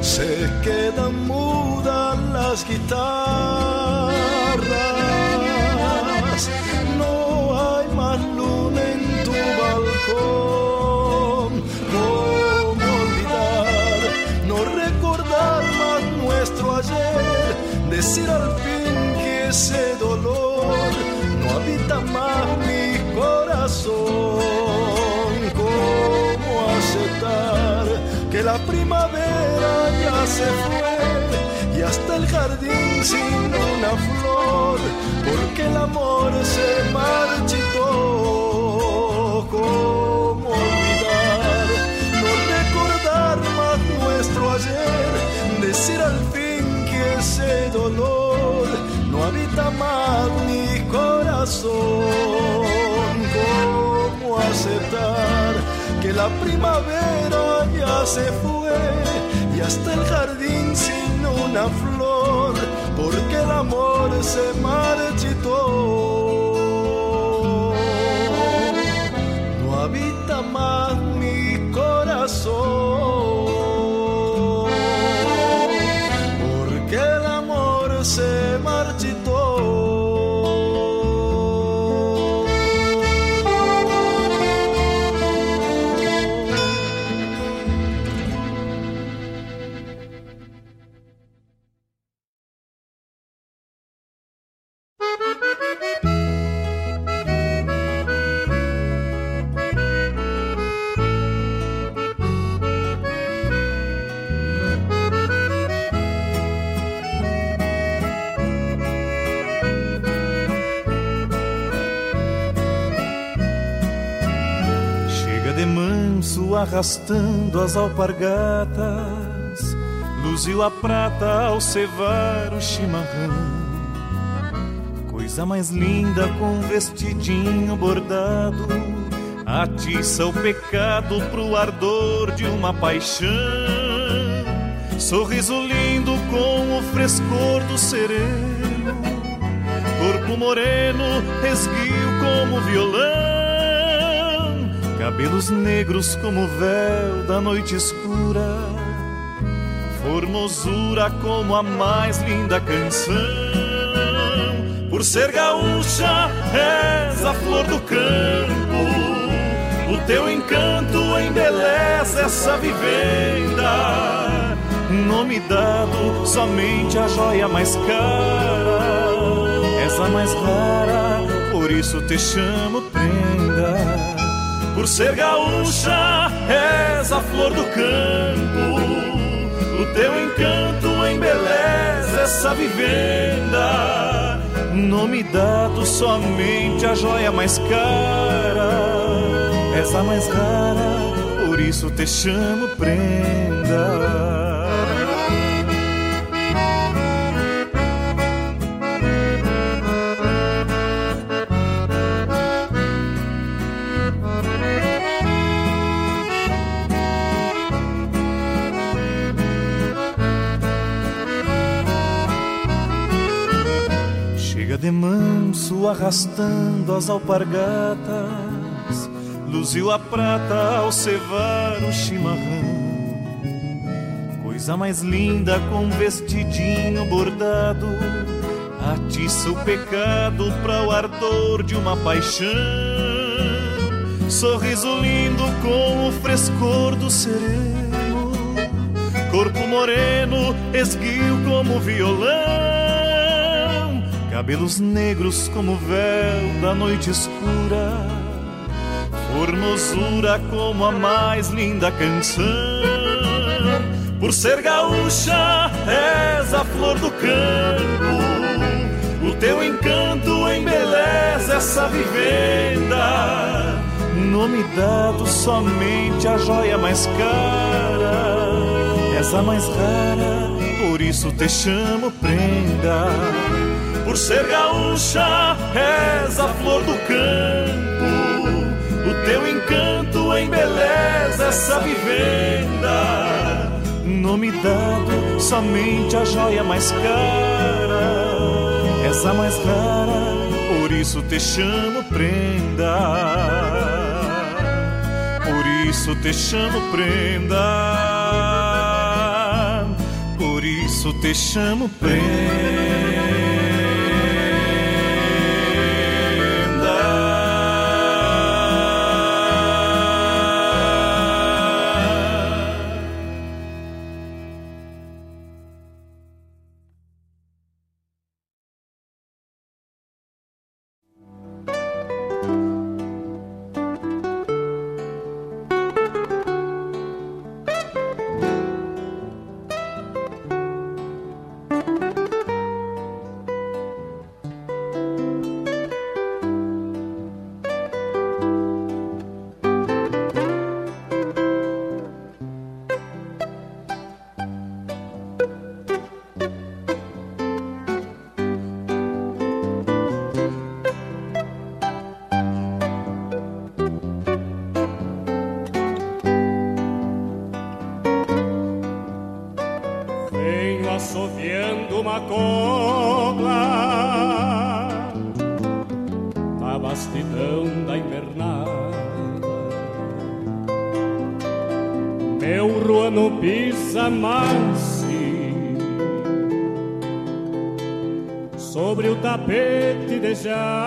Se quedan mudas las guitarras. No hay más luna en tu balcón. ¿Cómo olvidar? No recordar más nuestro ayer. Decir al fin que ese dolor la primavera ya se fue y hasta el jardín sin una flor? Porque el amor se marchitó. ¿Cómo olvidar? No recordar más nuestro ayer. Decir al fin que ese dolor no habita más mi corazón. ¿Cómo aceptar la primavera ya se fue y hasta el jardín sin una flor? Porque el amor se marchitó. Arrastando as alpargatas, luziu a prata ao cevar o chimarrão. Coisa mais linda com vestidinho bordado, atiça o pecado pro ardor de uma paixão. Sorriso lindo com o frescor do sereno, corpo moreno, esguio como violão. Cabelos negros como véu da noite escura, formosura como a mais linda canção. Por ser gaúcha, és a flor do campo, o teu encanto embeleza essa vivenda. Nome dado somente a joia mais cara, és a mais rara, por isso te chamo. Por ser gaúcha, és a flor do campo. O teu encanto embeleza essa vivenda. Nome dado somente a joia mais cara. És a mais rara, por isso te chamo prenda. De manso arrastando as alpargatas, luziu a prata ao cevar o chimarrão. Coisa mais linda com vestidinho bordado, atiça o pecado para o ardor de uma paixão. Sorriso lindo com o frescor do sereno, corpo moreno, esguio como violão cabelos negros como véu da noite escura, formosura como a mais linda canção. Por ser gaúcha, és a flor do campo, o teu encanto embeleza essa vivenda. Nome dado somente a joia mais cara, és a mais rara, por isso te chamo prenda por ser gaúcha, és a flor do campo. O teu encanto embeleza essa vivenda. Nome dado somente a joia mais cara. És a mais rara, por isso te chamo prenda. Por isso te chamo prenda. Por isso te chamo prenda.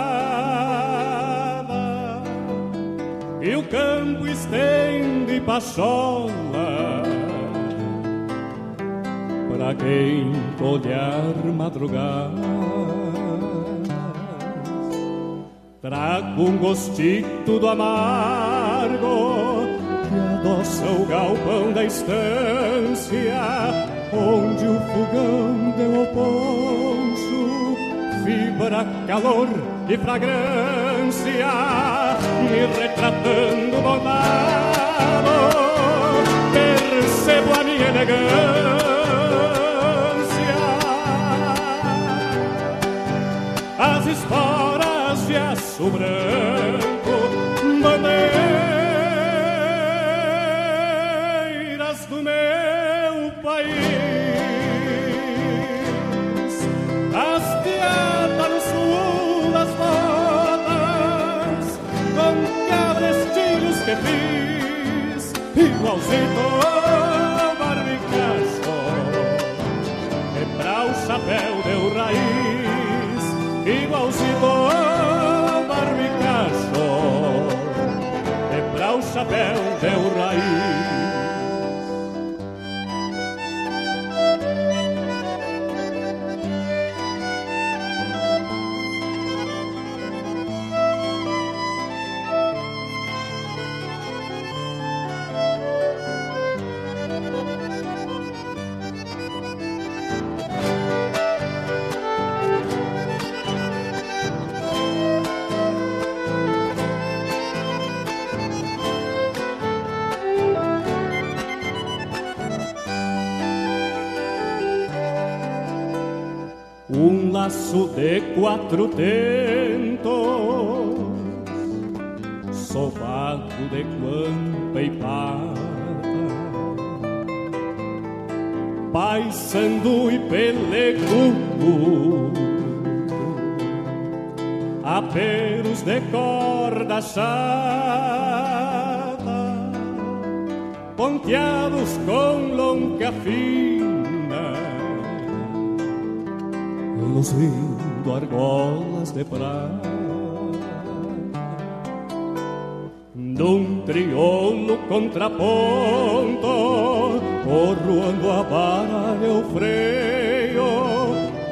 pachola para quem olhar madrugar. Trago um gostito do amargo que adoça o galpão da estância, onde o fogão deu o poncho, fibra, calor e fragrância, me retratando bondade percebo a minha elegância. As esporas de aço fiz igualzinho barbicacho Quebrar o chapéu deu raiz Igualzinho barbicacho Quebrar o chapéu deu raiz quatro tentos, sovado de guampa e pata, paisando e pelecudo, apelos de corda chata, ponteados com longa fina, luzindo contraponto, corroando a vara eu freio,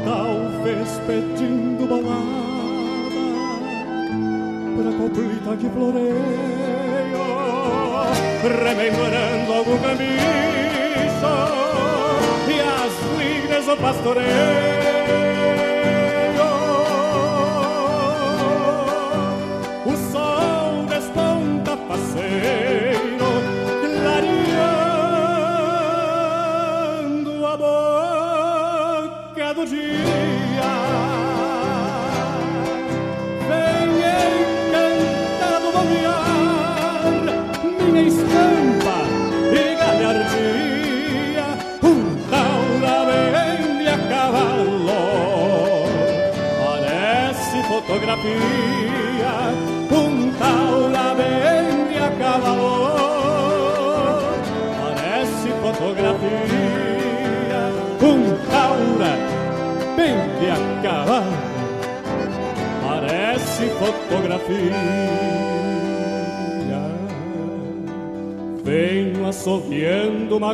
talvez pedindo balada para coplita que floreio, rememorando algum caminho e as lides do pastoreio. Hoje Venho assoviando uma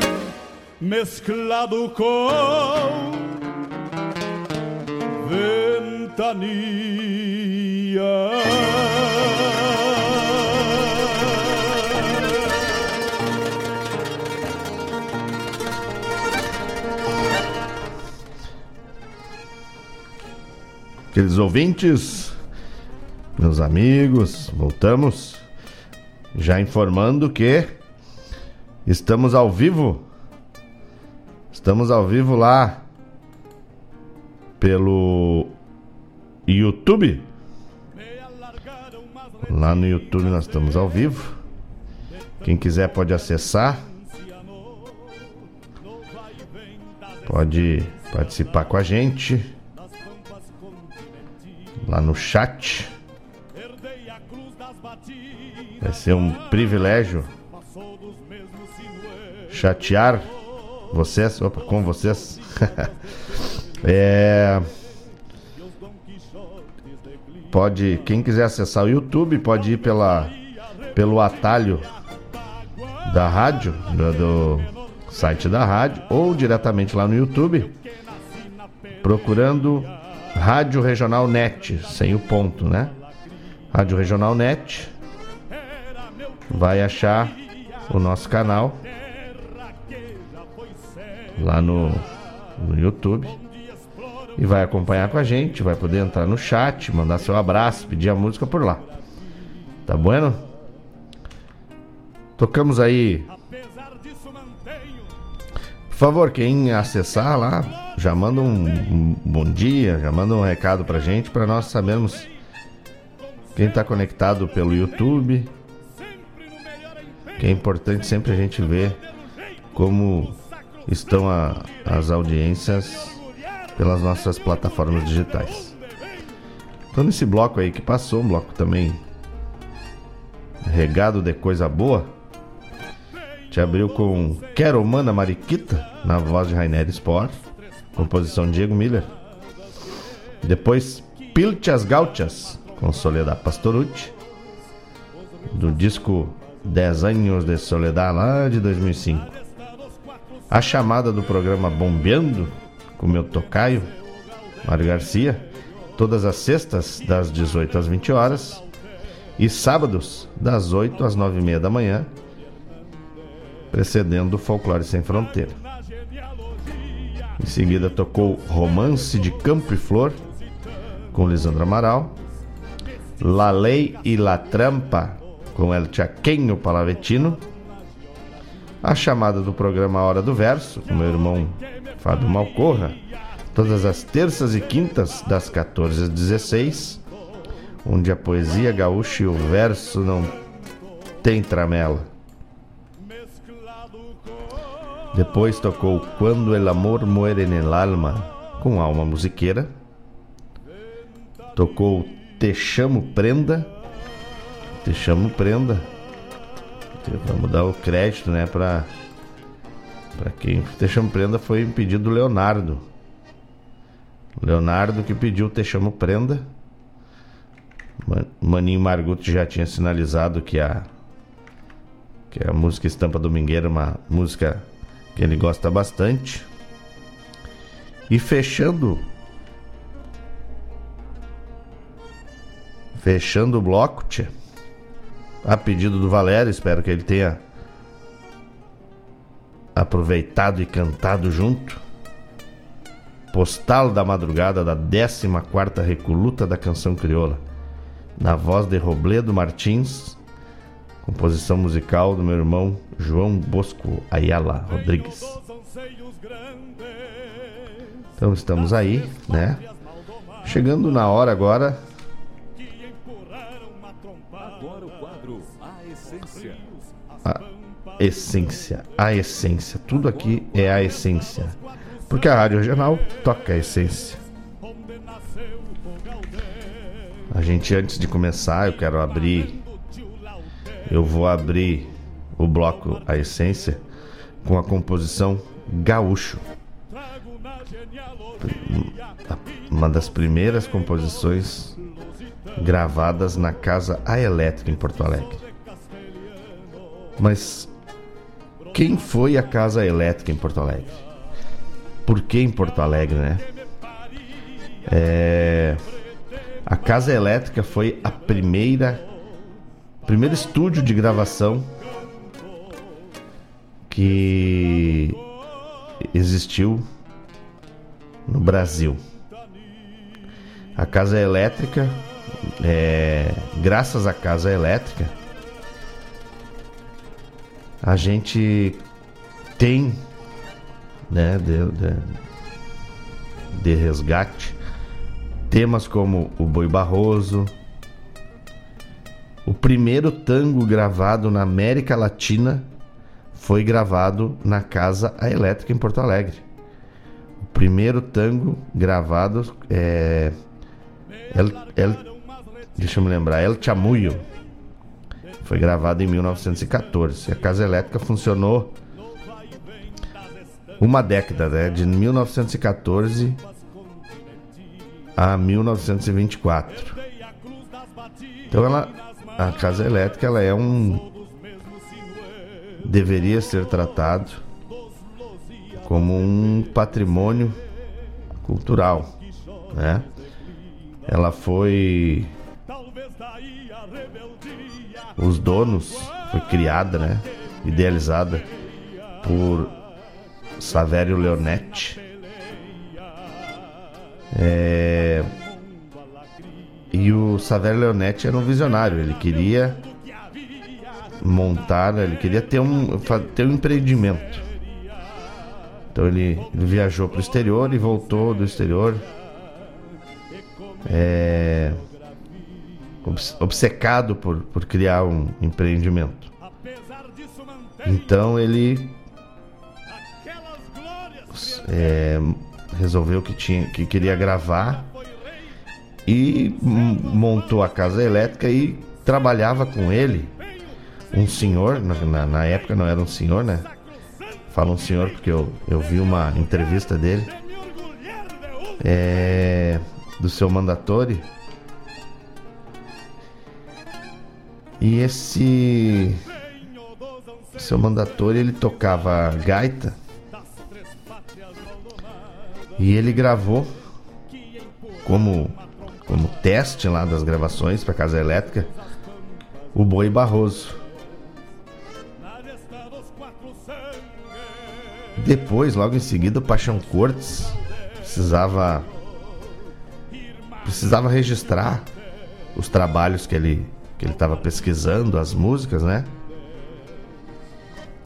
mesclado com ventania. Queridos ouvintes, meus amigos, voltamos já informando que estamos ao vivo. Estamos ao vivo lá pelo YouTube. Lá no YouTube nós estamos ao vivo. Quem quiser pode acessar. Pode participar com a gente lá no chat. Vai ser um privilégio chatear vocês, opa, com vocês. é... pode, quem quiser acessar o YouTube, pode ir pela, pelo atalho da rádio, do, do site da rádio, ou diretamente lá no YouTube, procurando Rádio Regional Net, sem o ponto, né? Rádio Regional Net. Vai achar o nosso canal lá no, no YouTube e vai acompanhar com a gente, vai poder entrar no chat, mandar seu abraço, pedir a música por lá. Tá bueno? Tocamos aí. Por favor, quem acessar lá, já manda um, um bom dia, já manda um recado pra gente, para nós sabermos quem está conectado pelo YouTube. Que é importante sempre a gente ver como estão a, as audiências pelas nossas plataformas digitais. Então nesse bloco aí que passou, um bloco também regado de coisa boa, te abriu com Quero Mana Mariquita, na voz de Rainer Sport, composição Diego Miller. Depois Pilchas Gauchas, com Soledad Pastorucci, do disco 10 Anos de Soledad, lá de 2005. A chamada do programa Bombeando, com meu tocaio, Mário Garcia, todas as sextas, das 18 às 20 horas, e sábados, das 8 às 9 e meia da manhã, precedendo o Folclore Sem Fronteira. Em seguida tocou Romance de Campo e Flor, com Lisandro Amaral, La Lei e La Trampa, com El Chaqueño Palavetino, a chamada do programa Hora do Verso, com meu irmão Fábio Malcorra, todas as terças e quintas, das 14 às 16, onde a poesia gaúcha e o verso não tem tramela. Depois tocou Quando el amor muere en el alma, com alma musiqueira. Tocou Te chamo prenda. Te chamo prenda. Vamos dar o crédito, né, para para quem Te chamo prenda foi um pedido do Leonardo. Leonardo que pediu Te chamo prenda. Maninho Marguto já tinha sinalizado que a que a música Estampa Domingueira é uma música que ele gosta bastante. E fechando fechando o bloco, tchê, a pedido do Valério, espero que ele tenha aproveitado e cantado junto. Postal da madrugada da 14ª Recoluta da Canção Crioula, na voz de Robledo Martins, composição musical do meu irmão João Bosco Ayala Rodrigues. Então estamos aí, né? Chegando na hora. Agora essência, a essência. Tudo aqui é a essência. Porque a Rádio Regional toca a essência. A gente, antes de começar, eu quero abrir. Eu vou abrir o bloco A Essência com a composição Gaúcho. Uma das primeiras composições gravadas na Casa A Elétrica em Porto Alegre. Mas quem foi a Casa Elétrica em Porto Alegre? Por que em Porto Alegre, né? É... A Casa Elétrica foi a primeira primeiro estúdio de gravação que existiu no Brasil. A Casa Elétrica, é, graças à Casa Elétrica, a gente tem né, de, de, de resgate temas como o Boi Barroso, o primeiro tango gravado na América Latina foi gravado na Casa A Elétrica em Porto Alegre. O primeiro tango gravado é. El, El, deixa eu me lembrar, El Chamuyo. Foi gravado em 1914. A Casa Elétrica funcionou uma década, né? De 1914 a 1924. Então ela, a casa elétrica, ela é um deveria ser tratado como um patrimônio cultural, né? Ela foi os donos foi criada, né? Idealizada por Savério Leonetti. É... E o Savério Leonetti era um visionário, ele queria montar, ele queria ter um, ter um empreendimento. Então ele, ele viajou para o exterior e voltou do exterior. É, obcecado por, por criar um empreendimento. Então ele é, resolveu que tinha que queria gravar e montou a casa elétrica e trabalhava com ele. Um senhor na, na época não era um senhor né? Fala um senhor porque eu, eu vi uma entrevista dele é, do seu mandatório e esse seu mandatório ele tocava gaita e ele gravou como como teste lá das gravações para casa elétrica o Boi Barroso. Depois, logo em seguida, o Paixão Cortes precisava precisava registrar os trabalhos que ele que ele estava pesquisando, as músicas, né?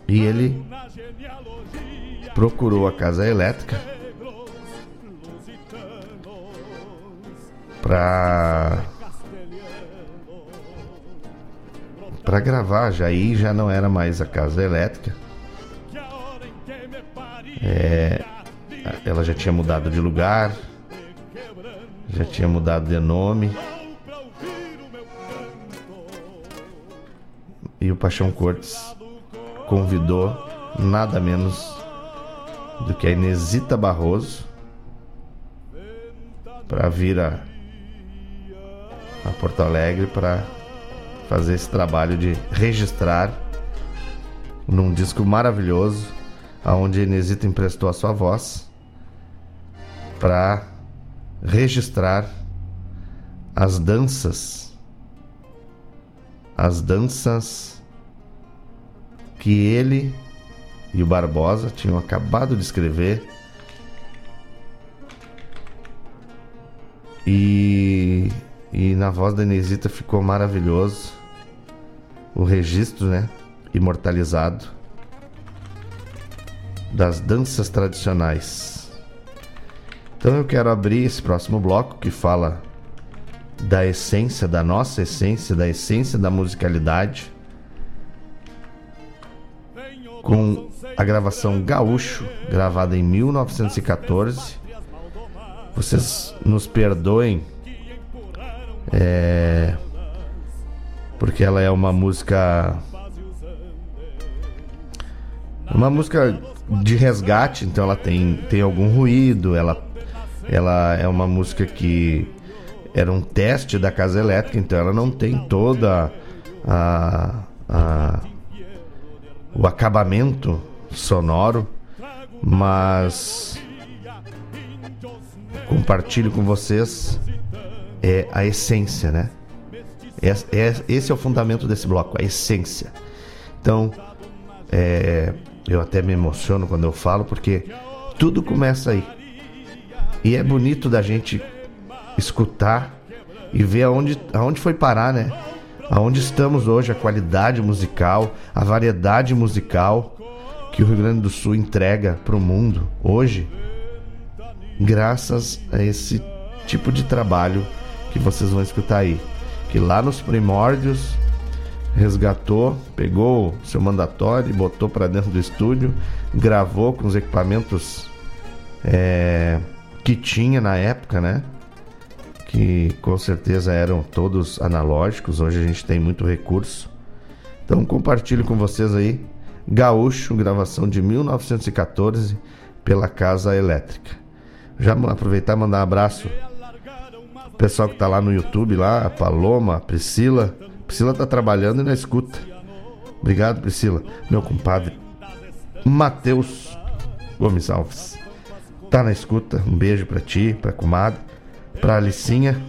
E ele procurou a casa elétrica para para gravar, já aí já não era mais a casa elétrica. É, ela já tinha mudado de lugar, já tinha mudado de nome. E o Paixão Cortes convidou nada menos do que a Inesita Barroso para vir a, a Porto Alegre para fazer esse trabalho de registrar num disco maravilhoso, aonde Inesita emprestou a sua voz para registrar as danças, as danças que ele e o Barbosa tinham acabado de escrever e, e na voz da Inesita ficou maravilhoso o registro, né, imortalizado das danças tradicionais. Então eu quero abrir esse próximo bloco que fala da essência, da nossa essência, da essência da musicalidade, com a gravação Gaúcho, gravada em 1914. Vocês nos perdoem, é, porque ela é uma música. Uma música de resgate, então ela tem, tem algum ruído, ela, ela é uma música que era um teste da casa elétrica, então ela não tem toda a, a o acabamento sonoro, mas compartilho com vocês é a essência, né? Esse é o fundamento desse bloco, a essência. Então, é, eu até me emociono quando eu falo, porque tudo começa aí. E é bonito da gente escutar e ver aonde, aonde foi parar, né? Aonde estamos hoje, a qualidade musical, a variedade musical que o Rio Grande do Sul entrega para o mundo hoje, graças a esse tipo de trabalho que vocês vão escutar aí. Que lá nos primórdios resgatou, pegou seu mandatório e botou para dentro do estúdio, gravou com os equipamentos é, que tinha na época, né? Que com certeza eram todos analógicos, hoje a gente tem muito recurso. Então compartilho com vocês aí Gaúcho, gravação de 1914 pela Casa Elétrica. Já aproveitar e mandar um abraço pessoal que tá lá no YouTube, lá, a Paloma, a Priscila. Priscila tá trabalhando e na escuta. Obrigado, Priscila. Meu compadre Matheus Gomes Alves. Tá na escuta. Um beijo pra ti, pra comadre, pra Alicinha.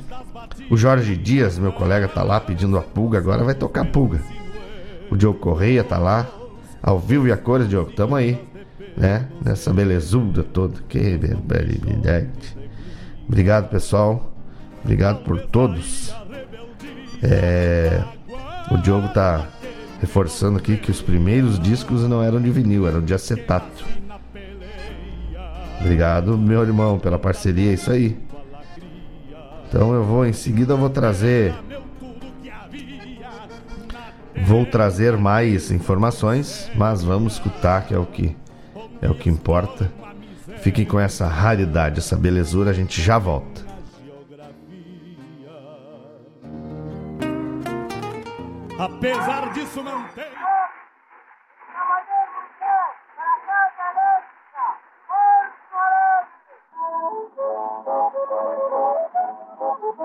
O Jorge Dias, meu colega, tá lá pedindo a pulga. Agora vai tocar pulga. O Diogo Correia tá lá. Ao vivo e a cores, Diogo. Tamo aí. Né? Nessa belezura toda. Que barbaridade. Obrigado, pessoal. Obrigado por todos. É... O Diogo tá reforçando aqui que os primeiros discos não eram de vinil, eram de acetato. Obrigado, meu irmão, pela parceria, é isso aí. Então eu vou em seguida eu vou trazer vou trazer mais informações, mas vamos escutar que é o que é o que importa. Fiquem com essa raridade, essa belezura, a gente já volta. Apesar disso, não tem.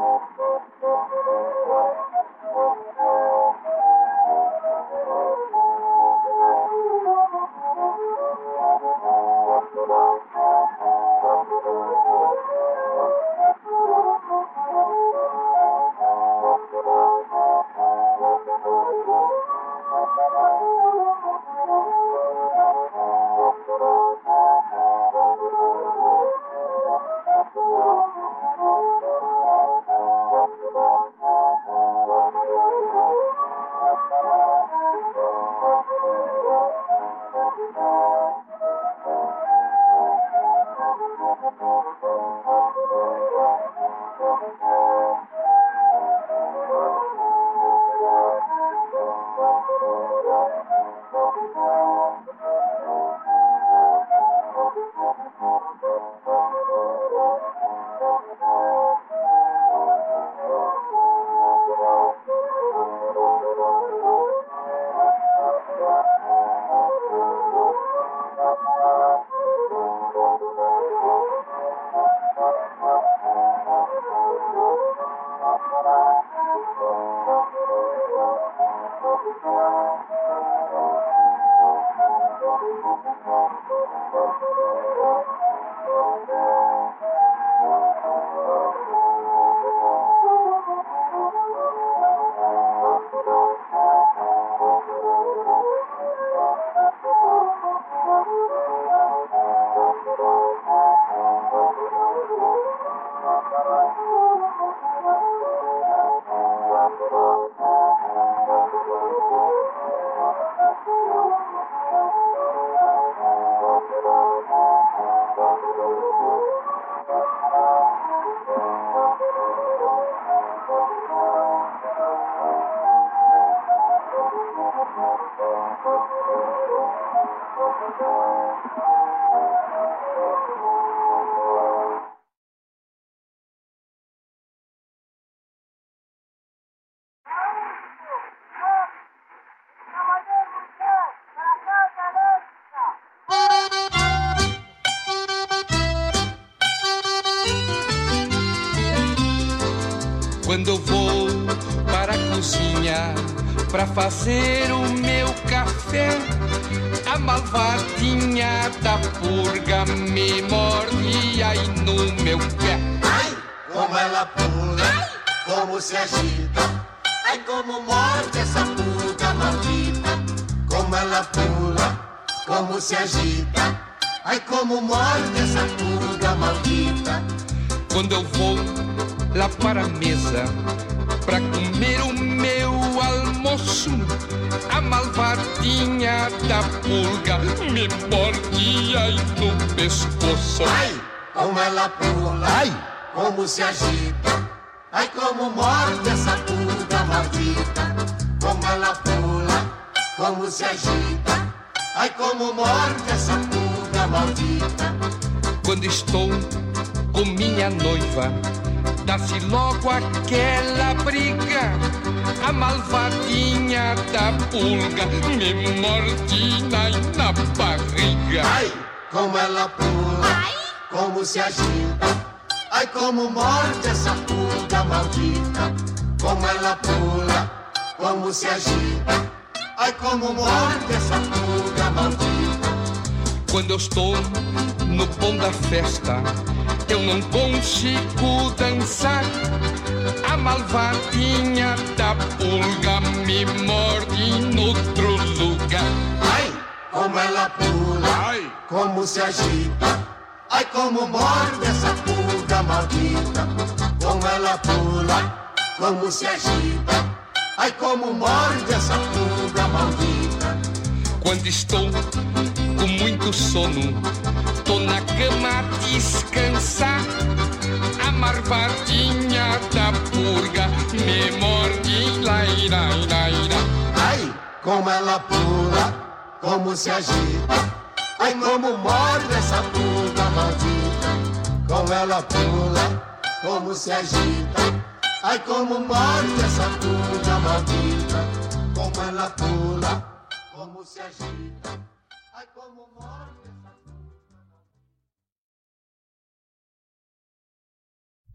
Quando Como morde essa pulga maldita. Quando estou com muito sono tô na cama a descansar. A marvadinha da purga me morde, lá, ira, ira, ira. Ai, como ela pula, como se agita. Ai, como morde essa purga maldita. Como ela pula, como se agita. Ai, como morde essa purga maldita. Como ela pula, como se agita. Ai, como morde.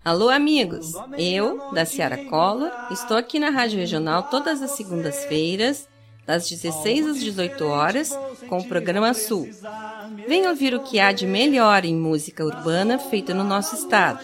Alô, amigos! Eu, da Ciara Collor, estou aqui na Rádio Regional todas as segundas-feiras, das 16 às 18 horas, com o programa Sul. Venha ouvir o que há de melhor em música urbana feita no nosso estado,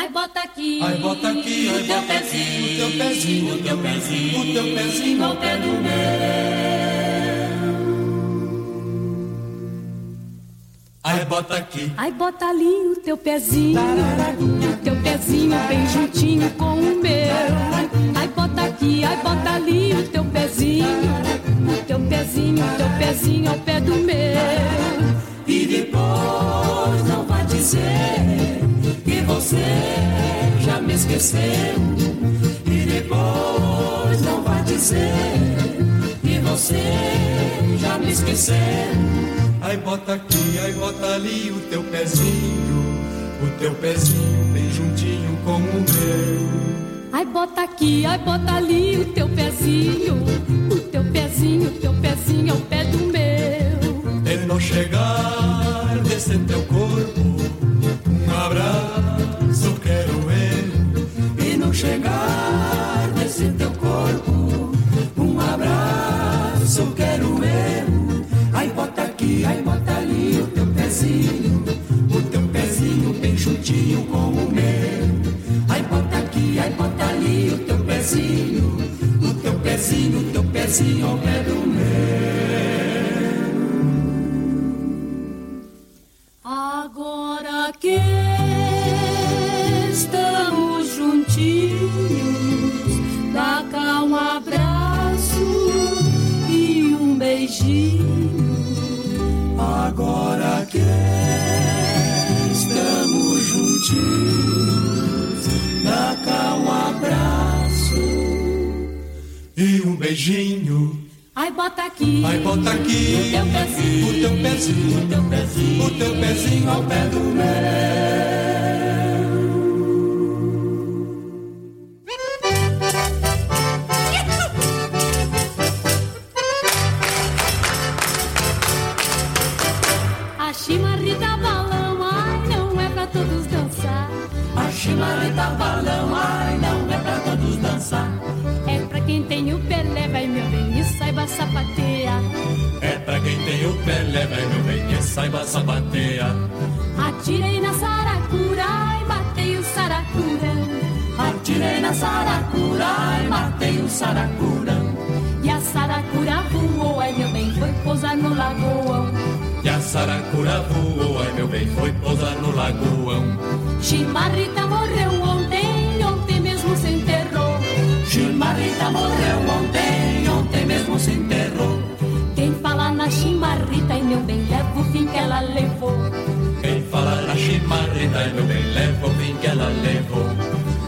Ai, bota aqui, ai, bota aqui, o teu pezinho, o teu pezinho, o teu pezinho, o teu pezinho ao pé do meu. Ai, bota aqui. Ai, bota ali o teu pezinho. O teu pezinho bem juntinho com o meu. Ai, bota aqui, ai, bota ali o teu pezinho. O teu pezinho, o teu pezinho ao pé do meu. E depois não vai dizer que você já me esqueceu. E depois não vai dizer que você já me esqueceu. Ai bota aqui, ai bota ali o teu pezinho, o teu pezinho bem juntinho com o meu. Ai bota aqui, ai bota ali o teu pezinho, o teu pezinho, o teu pezinho ao pé do meu. E não chegar desse teu corpo, um abraço chegar desse teu corpo, um abraço quero eu. Ai bota aqui, ai bota ali o teu pezinho, o teu pezinho bem juntinho com o meu. Ai bota aqui, ai bota ali o teu pezinho, o teu pezinho, o teu pezinho ao pé do meu. Agora que estamos dá cá um abraço e um beijinho. Agora que estamos juntinhos, dá cá um abraço e um beijinho. Ai, bota aqui, ai, bota aqui. O teu pezinho, o teu pezinho, o teu pezinho, o teu pezinho ao pé do meu. Dançar. A chimarrita balão, ai, não é pra todos dançar. É tem o pé leva, meu bem, e saiba sapatear. É pra quem tem o pé leva, meu bem, e saiba sapatear. Atirei na saracura e matei o saracurão. Atirei na saracura e matei o saracurão. E a saracura voou, ai meu bem, foi pousar no lagoão. E a saracura voou, ai meu bem, foi pousar no lagoão. Chimarrita morreu se enterrou. Quem fala na chimarrita, ai meu bem, leva o fim que ela levou. Quem fala na chimarrita, ai meu bem, leva o fim que ela levou.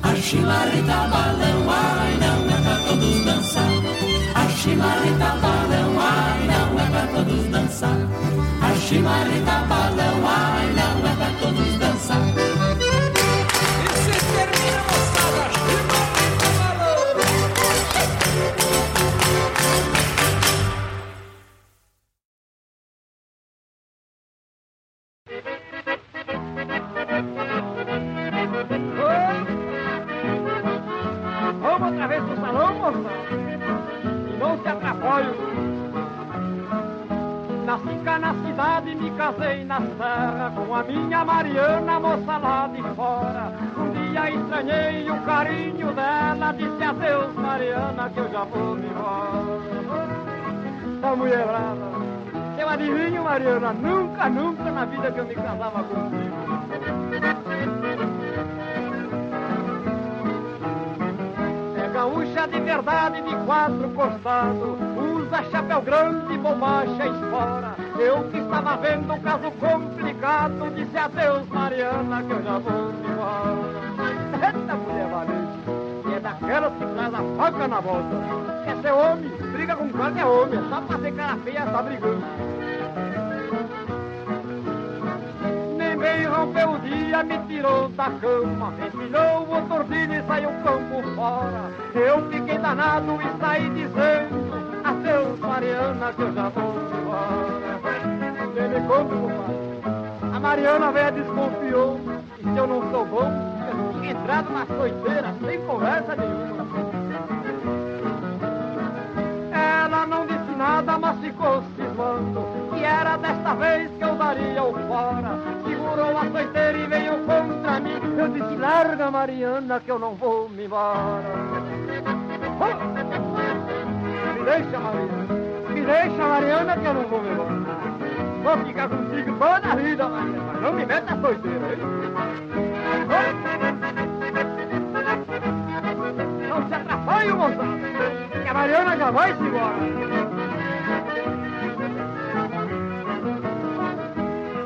A chimarrita balão, ai não é pra todos dançar. A chimarrita balão, ai não é pra todos dançar. A chimarrita balão, ai não é pra todos dançar. Que eu já vou me embora. Da mulherada Eu adivinho, Mariana, nunca, nunca na vida que eu me casava contigo. É gaúcha de verdade de quatro costados. Usa chapéu grande, bombacha espora. Eu que estava vendo um caso complicado Disse adeus Mariana que eu já vou me embora. Eita mulher valente E é daquelas que traz a faca na volta Quer ser homem, briga com qualquer homem Só pra ser cara feia tá brigando. Nem bem rompeu o dia, me tirou da cama Empilhou o tordilho e saiu campo fora. Eu fiquei danado e saí dizendo Adeus Mariana que eu já vou embora. Nem me conta, A Mariana velha desconfiou E se eu não sou bom entrado na soiteira Sem conversa nenhuma. Ela não disse nada, mas ficou cismando E era desta vez que eu daria o fora. Segurou a soiteira e veio contra mim. Eu disse, larga Mariana que eu não vou me embora. Oh! Me deixa Mariana. Me deixa Mariana que eu não vou me embora. Vou ficar contigo toda a vida Mariana. Mas não me meta a soiteira, hein? Oh! Não se atrapalhe, moçada. Que a Mariana já vai se embora.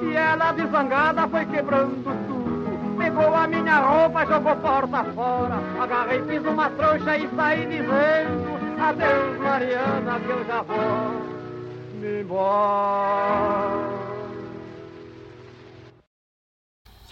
E ela desangada foi quebrando tudo. Pegou a minha roupa, jogou porta fora. Agarrei, fiz uma trouxa e saí dizendo Adeus Mariana que eu já vou me embora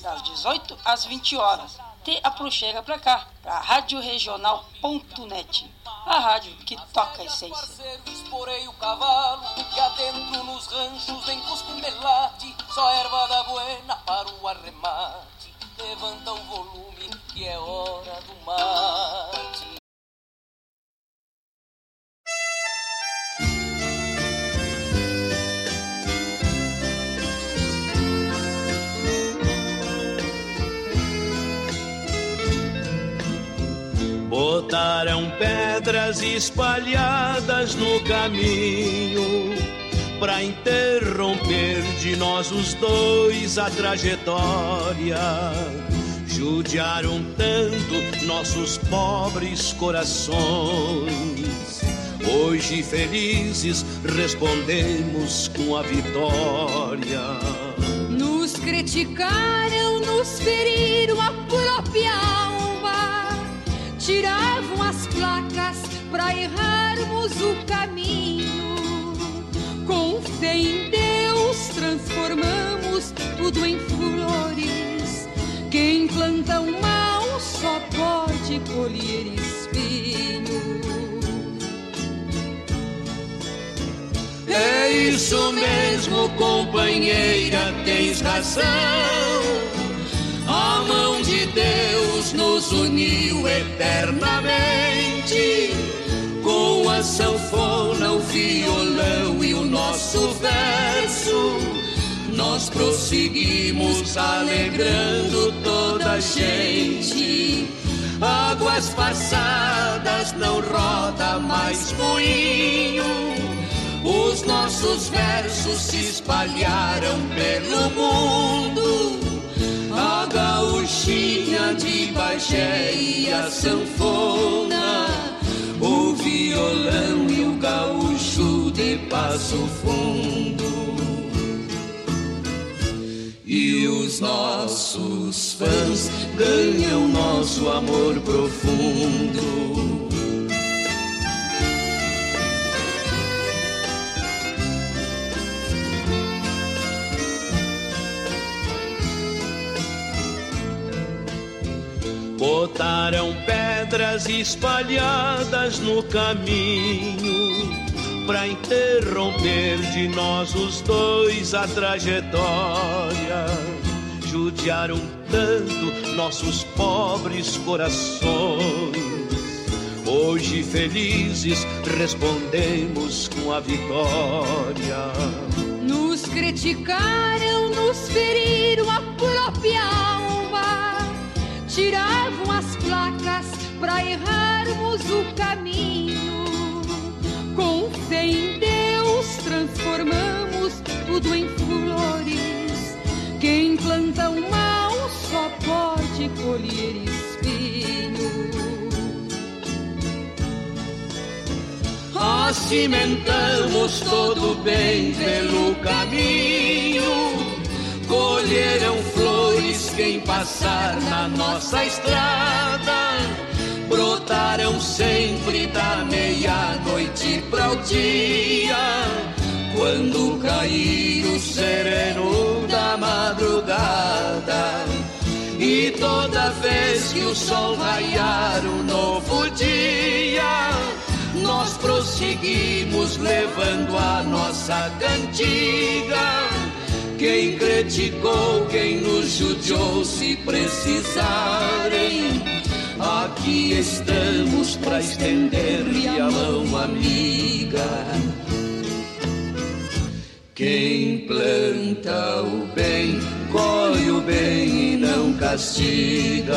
das 18 às 20 horas, te aproxega pra cá, pra radioregional.net, a rádio que toca a essência. Esporei o cavalo e adentro nos ranchos só erva da buena para o arremate. Levanta o volume que é hora do mate. Botaram pedras espalhadas no caminho para interromper de nós os dois a trajetória. Judiaram tanto nossos pobres corações. Hoje felizes respondemos com a vitória. Nos criticaram, nos feriram a própria alma. Tiravam as placas pra errarmos o caminho. Com fé em Deus transformamos tudo em flores. Quem planta o mal só pode colher espinho. É isso mesmo, companheira, tens razão. A mão de Deus nos uniu eternamente. Com a sanfona, o violão e o nosso verso, nós prosseguimos alegrando toda a gente. Águas passadas não roda mais moinho. Os nossos versos se espalharam pelo mundo. A gauchinha de Bagé e a sanfona, o violão e o gaúcho de Passo Fundo. E os nossos fãs ganham nosso amor profundo. Botaram pedras espalhadas no caminho para interromper de nós os dois a trajetória. Judiaram tanto nossos pobres corações. Hoje felizes respondemos com a vitória. Nos criticaram, nos feriram a própria alma. Tiravam as placas para errarmos o caminho. Com fé em Deus transformamos tudo em flores. Quem planta o mal só pode colher espinho. Cimentamos todo bem pelo caminho. Colheram flores quem passar na nossa estrada. Brotaram sempre da meia-noite para o dia. Quando cair o sereno da madrugada. E toda vez que o sol raiar um novo dia nós prosseguimos levando a nossa cantiga. Quem criticou, quem nos judiou, se precisarem, aqui estamos para estender-lhe a mão amiga. Quem planta o bem, colhe o bem e não castiga.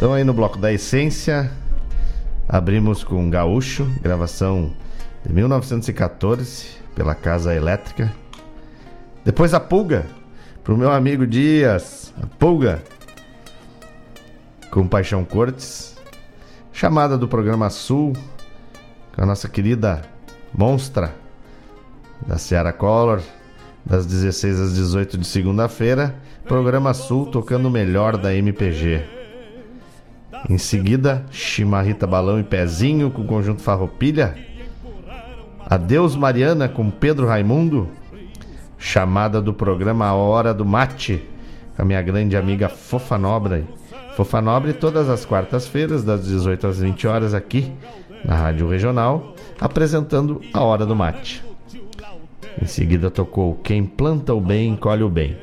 Então aí no bloco da essência, abrimos com Gaúcho, gravação de 1914 pela Casa Elétrica. Depois a Pulga, pro meu amigo Dias, a Pulga, com Paixão Cortes. Chamada do programa Sul, com a nossa querida monstra da Seara Color, das 16 às 18 de segunda-feira. Programa Sul tocando o melhor da MPG. Em seguida, Chimarrita Balão e Pezinho com o conjunto Farroupilha. Adeus Mariana com Pedro Raimundo. Chamada do programa A Hora do Mate com a minha grande amiga Fofa Nobre. Fofa Nobre todas as quartas-feiras das 18 às 20 horas aqui na Rádio Regional, apresentando A Hora do Mate. Em seguida tocou Quem planta o bem colhe o bem.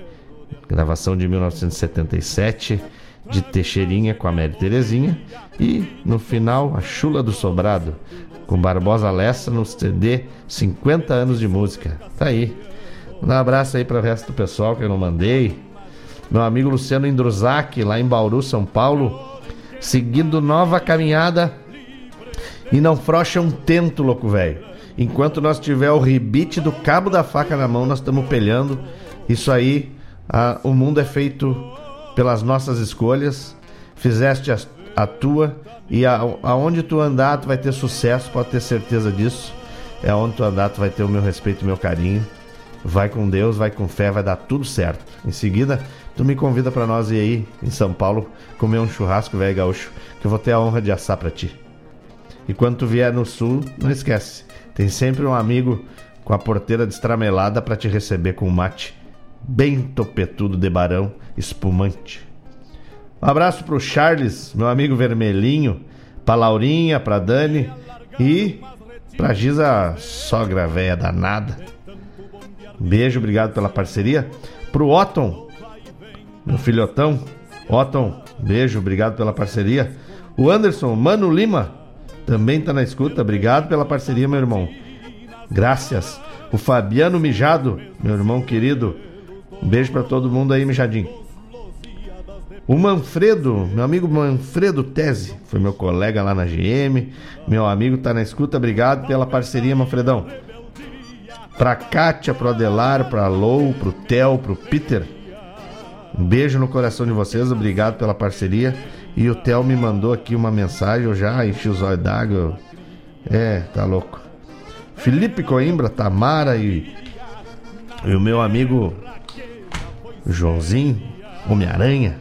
Gravação de 1977 de Teixeirinha com a Mary Terezinha e no final a Chula do Sobrado com Barbosa Lessa no CD 50 anos de música. Tá aí. Um abraço aí para o resto do pessoal que eu não mandei. Meu amigo Luciano Indruzac, lá em Bauru, São Paulo, seguindo nova caminhada e não frocha um tento, louco velho. Enquanto nós tiver o rebite do cabo da faca na mão, nós estamos pelhando. Isso aí, a- o mundo é feito pelas nossas escolhas. Fizeste a, a tua e a- aonde tu andar, tu vai ter sucesso, pode ter certeza disso. É onde tu andar, tu vai ter o meu respeito o meu carinho. Vai com Deus, vai com fé, vai dar tudo certo. Em seguida, tu me convida para nós ir aí em São Paulo comer um churrasco velho gaúcho, que eu vou ter a honra de assar para ti. E quando tu vier no sul, não esquece, tem sempre um amigo com a porteira destramelada para te receber com mate bem topetudo de barão, espumante. Um abraço pro Charles, meu amigo vermelhinho, pra Laurinha, pra Dani e pra Giza, sogra véia danada. Beijo, obrigado pela parceria. Pro Otton, meu filhotão. Otton, beijo, obrigado pela parceria. O Anderson, Mano Lima, também tá na escuta. Obrigado pela parceria, meu irmão. Graças. O Fabiano Mijado, meu irmão querido. Um beijo pra todo mundo aí, Mijadinho. O Manfredo, meu amigo Manfredo Tese, foi meu colega lá na GM. Meu amigo tá na escuta. Obrigado pela parceria, Manfredão. Pra Kátia, pro Adelar, pra Lou, pro Theo, pro Peter. Um beijo no coração de vocês, obrigado pela parceria. E o Theo me mandou aqui uma mensagem, eu já enchi os olhos d'água. É, tá louco. Felipe Coimbra, Tamara e, e o meu amigo Joãozinho, Homem-Aranha.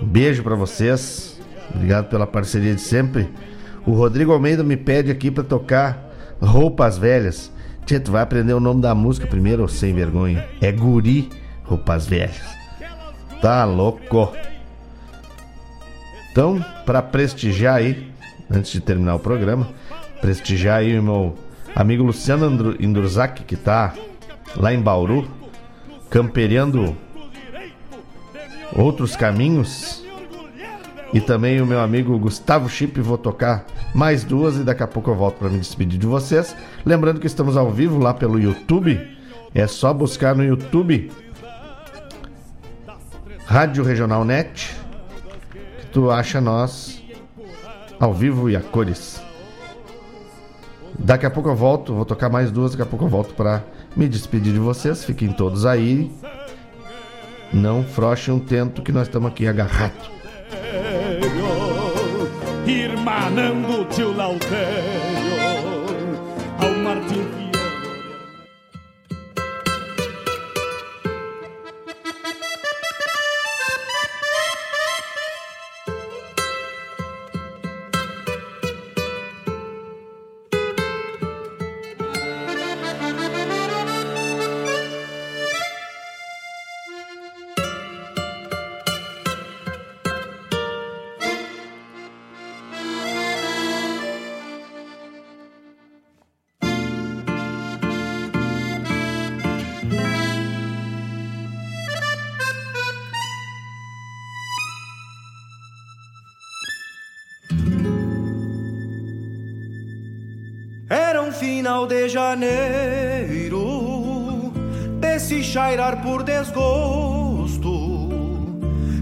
Um beijo pra vocês. Obrigado pela parceria de sempre. O Rodrigo Almeida me pede aqui pra tocar Roupas Velhas. Tchê, tu vai aprender o nome da música primeiro, sem vergonha. É Guri Roupas Velhas. Tá louco. Então, pra prestigiar aí, antes de terminar o programa, prestigiar aí o meu amigo Luciano Indurzac, que tá lá em Bauru, camperiando outros caminhos. E também o meu amigo Gustavo Chip, vou tocar mais duas e daqui a pouco eu volto para me despedir de vocês. Lembrando que estamos ao vivo lá pelo YouTube. É só buscar no YouTube Rádio Regional Net. Que tu acha nós ao vivo e a cores. Daqui a pouco eu volto, vou tocar mais duas, daqui a pouco eu volto para me despedir de vocês. Fiquem todos aí. Não froche um tento que nós estamos aqui agarrados. Irmanando tio de janeiro, de se chairar por desgosto,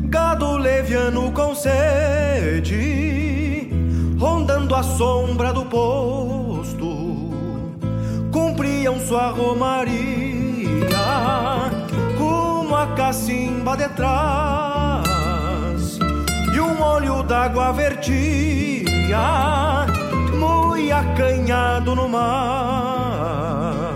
gado leviano com sede, rondando a sombra do posto, cumpriam sua romaria, com a cacimba de trás, e um olho d'água vertia muito acanhado no mar.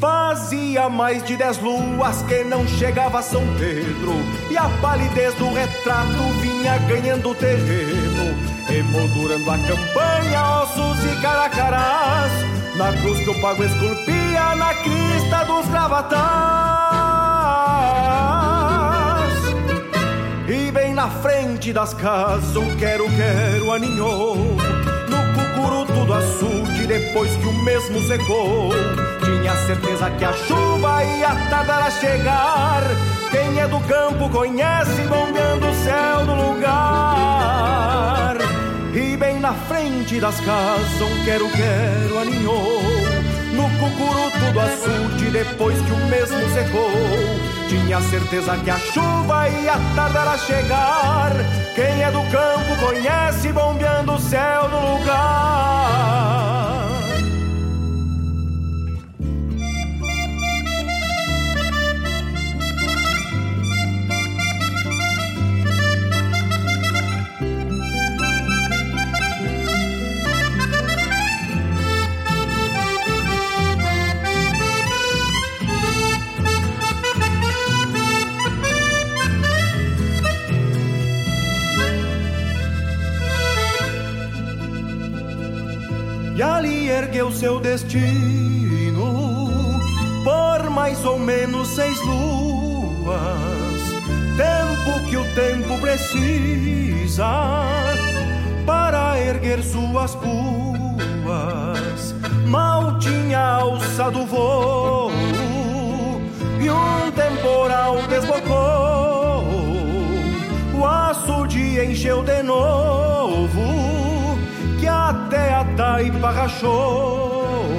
Fazia mais de dez luas que não chegava São Pedro E a palidez do retrato vinha ganhando terreno Emoldurando a campanha, ossos e caracarás Na cruz que o pago esculpia na crista dos gravatas E bem na frente das casas um quero-quero aninhou. No cucuruto do açude depois que o mesmo secou. Tinha certeza que a chuva ia tardar a chegar. Quem é do campo conhece bombeando o céu do lugar. E bem na frente das casas um quero-quero aninhou No cucuruto do açude depois que o mesmo secou tinha certeza que a chuva ia tardar a chegar. Quem é do campo conhece bombeando o céu do lugar. Ergueu seu destino por mais ou menos seis luas, tempo que o tempo precisa para erguer suas puas. Mal tinha alça do voo e um temporal desbocou. O açude encheu de novo que até a taipa rachou.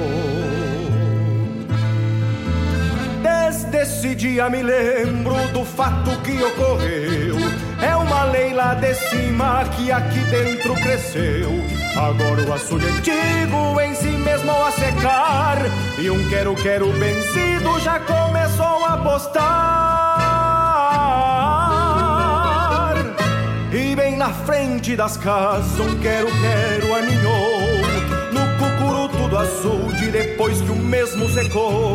Desde esse dia me lembro do fato que ocorreu. É uma lei lá de cima que aqui dentro cresceu. Agora o açude antigo em si mesmo a secar. E um quero-quero vencido já começou a postar. E bem na frente das casas um quero-quero aninhou No cucuruto do açude depois que o mesmo secou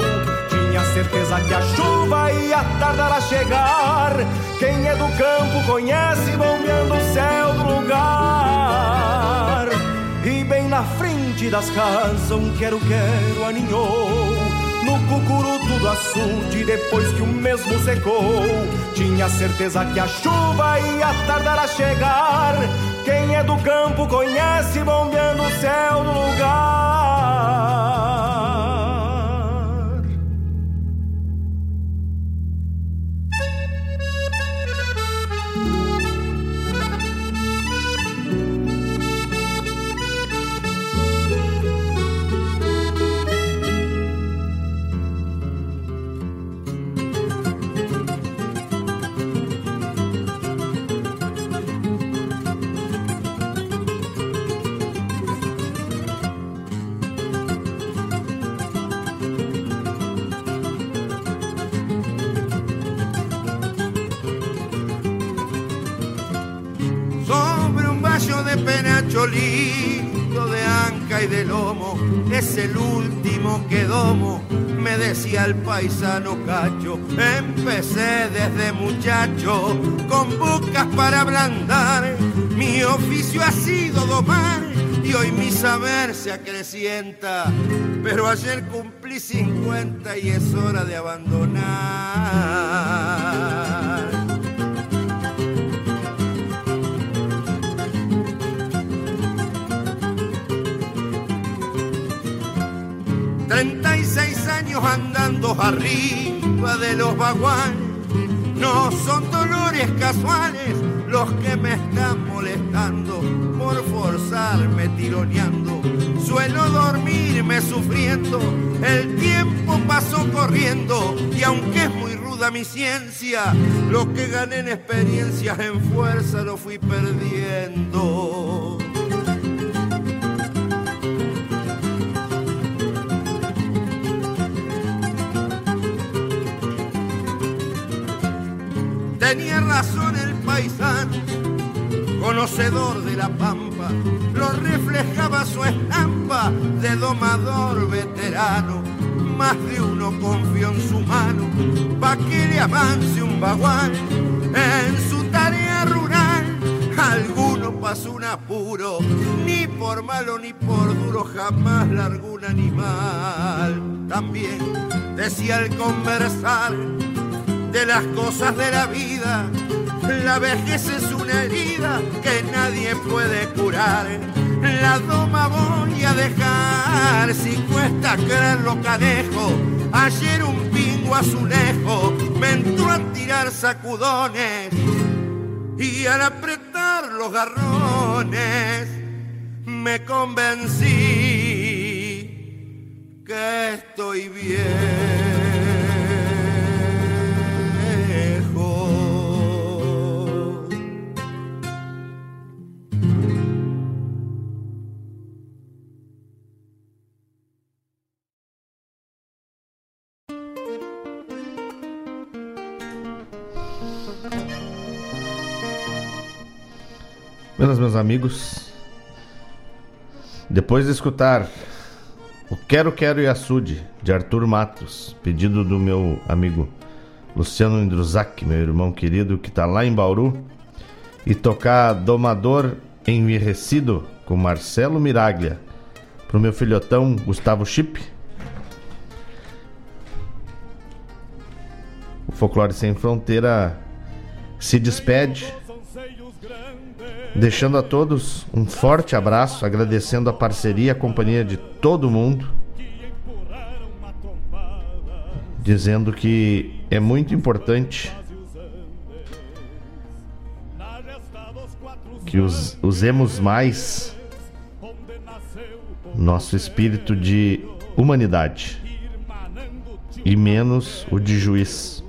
Tinha certeza que a chuva ia tardar a chegar Quem é do campo conhece bombeando o céu do lugar E bem na frente das casas um quero-quero aninhou no cucuruto do açude depois que o mesmo secou. Tinha certeza que a chuva ia tardar a chegar. Quem é do campo conhece bombeando o céu do lugar. Lindo de anca y de lomo, es el último que domo, me decía el paisano cacho. Empecé desde muchacho con bocas para ablandar, mi oficio ha sido domar y hoy mi saber se acrecienta, pero ayer cumplí 50 y es hora de abandonar. Andando arriba de los vaguanes, no son dolores casuales los que me están molestando por forzarme tironeando suelo dormirme sufriendo, el tiempo pasó corriendo y aunque es muy ruda mi ciencia, lo que gané en experiencia en fuerza lo fui perdiendo. Tenía razón el paisano, conocedor de la pampa, lo reflejaba su estampa de domador veterano. Más de uno confió en su mano, pa' que le avance un bagual en su tarea rural. Alguno pasó un apuro, ni por malo ni por duro jamás largó un animal. También decía al conversar de las cosas de la vida. La vejez es una herida que nadie puede curar. La doma voy a dejar si cuesta creerlo cadejo. Ayer un pingo azulejo me entró a tirar sacudones y al apretar los garrones me convencí que estoy bien. Buenas, meus amigos. Depois de escutar o Quero Quero e Açude, de Arthur Matos, pedido do meu amigo Luciano Indruzac, meu irmão querido, que está lá em Bauru, e tocar Domador Envirrecido com Marcelo Miraglia, pro meu filhotão Gustavo Chip. O Folclore Sem Fronteira se despede Deixando a todos um forte abraço, agradecendo a parceria, a companhia de todo mundo. Dizendo que é muito importante que us, usemos mais nosso espírito de humanidade e menos o de juiz.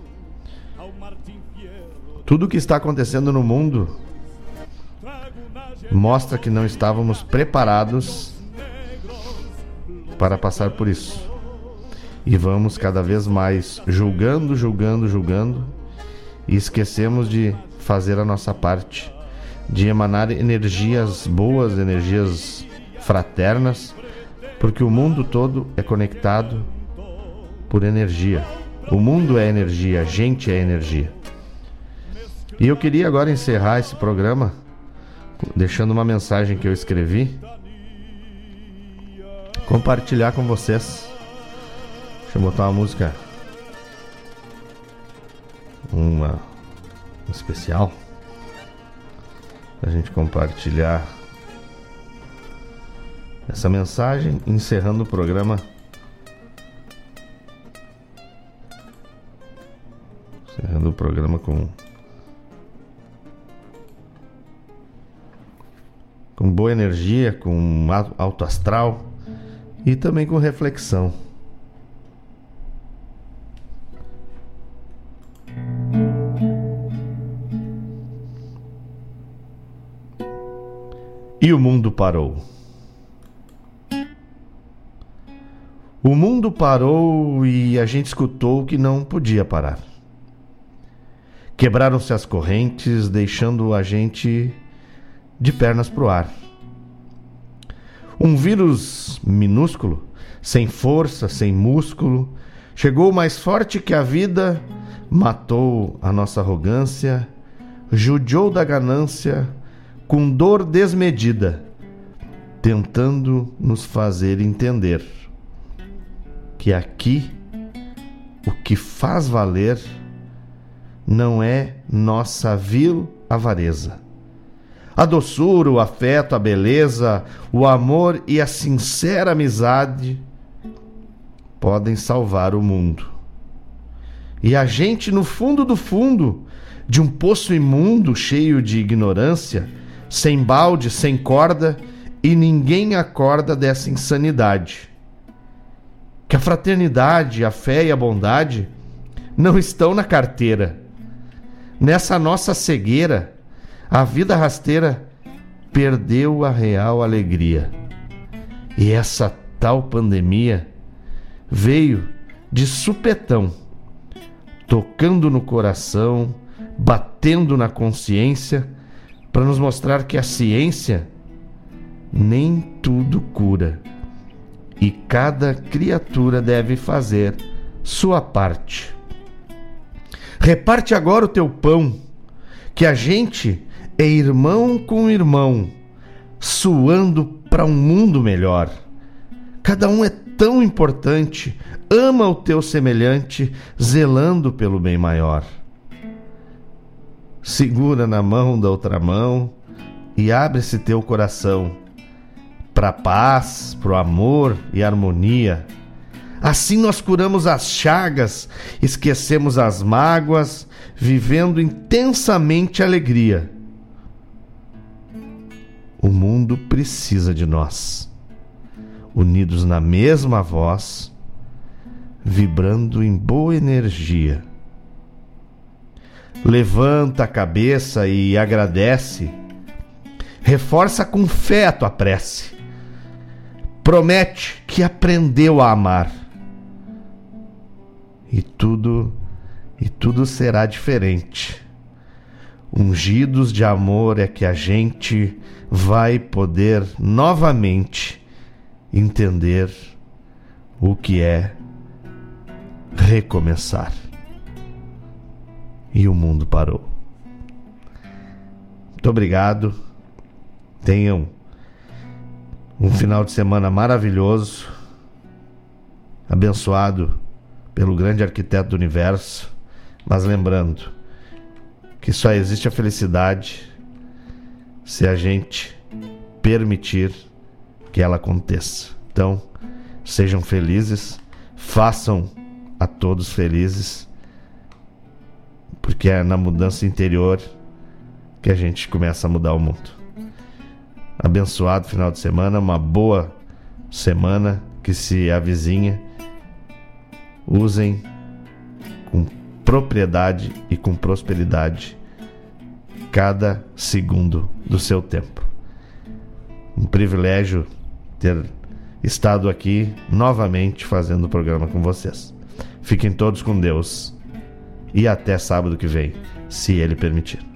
Tudo o que está acontecendo no mundo mostra que não estávamos preparados para passar por isso. E vamos cada vez mais julgando, julgando, julgando e esquecemos de fazer a nossa parte, de emanar energias boas, energias fraternas, porque o mundo todo é conectado por energia. O mundo é energia, a gente é energia. E eu queria agora encerrar esse programa deixando uma mensagem que eu escrevi. Compartilhar com vocês. Deixa eu botar uma música. Uma especial. Pra gente compartilhar essa mensagem, encerrando o programa. Encerrando o programa com com boa energia, com alto astral e também com reflexão. E o mundo parou. O mundo parou e a gente escutou que não podia parar. Quebraram-se as correntes, deixando a gente de pernas para o ar. Um vírus minúsculo, sem força, sem músculo, chegou mais forte que a vida, matou a nossa arrogância, judiou da ganância, com dor desmedida, tentando nos fazer entender que aqui o que faz valer não é nossa vil avareza a doçura, o afeto, a beleza, o amor e a sincera amizade podem salvar o mundo. E a gente, no fundo do fundo de um poço imundo cheio de ignorância, sem balde, sem corda e ninguém acorda dessa insanidade. Que a fraternidade, a fé e a bondade não estão na carteira. Nessa nossa cegueira, a vida rasteira perdeu a real alegria. E essa tal pandemia veio de supetão, tocando no coração, batendo na consciência, para nos mostrar que a ciência nem tudo cura e cada criatura deve fazer sua parte. Reparte agora o teu pão, que a gente é irmão com irmão, suando para um mundo melhor. Cada um é tão importante, ama o teu semelhante, zelando pelo bem maior. Segura na mão da outra mão e abre-se teu coração para paz, para o amor e harmonia. Assim nós curamos as chagas, esquecemos as mágoas, vivendo intensamente a alegria. O mundo precisa de nós, unidos na mesma voz, vibrando em boa energia. Levanta a cabeça e agradece, reforça com fé a tua prece promete que aprendeu a amar. E tudo e tudo será diferente. Ungidos de amor é que a gente vai poder novamente entender o que é recomeçar. E o mundo parou. Muito obrigado. Tenham um final de semana maravilhoso, abençoado pelo grande arquiteto do universo, mas lembrando que só existe a felicidade se a gente permitir que ela aconteça. Então, sejam felizes, façam a todos felizes, porque é na mudança interior que a gente começa a mudar o mundo abençoado final de semana, uma boa semana que se avizinha. Usem com propriedade e com prosperidade cada segundo do seu tempo. Um privilégio ter estado aqui novamente fazendo o programa com vocês. Fiquem todos com Deus e até sábado que vem, se Ele permitir.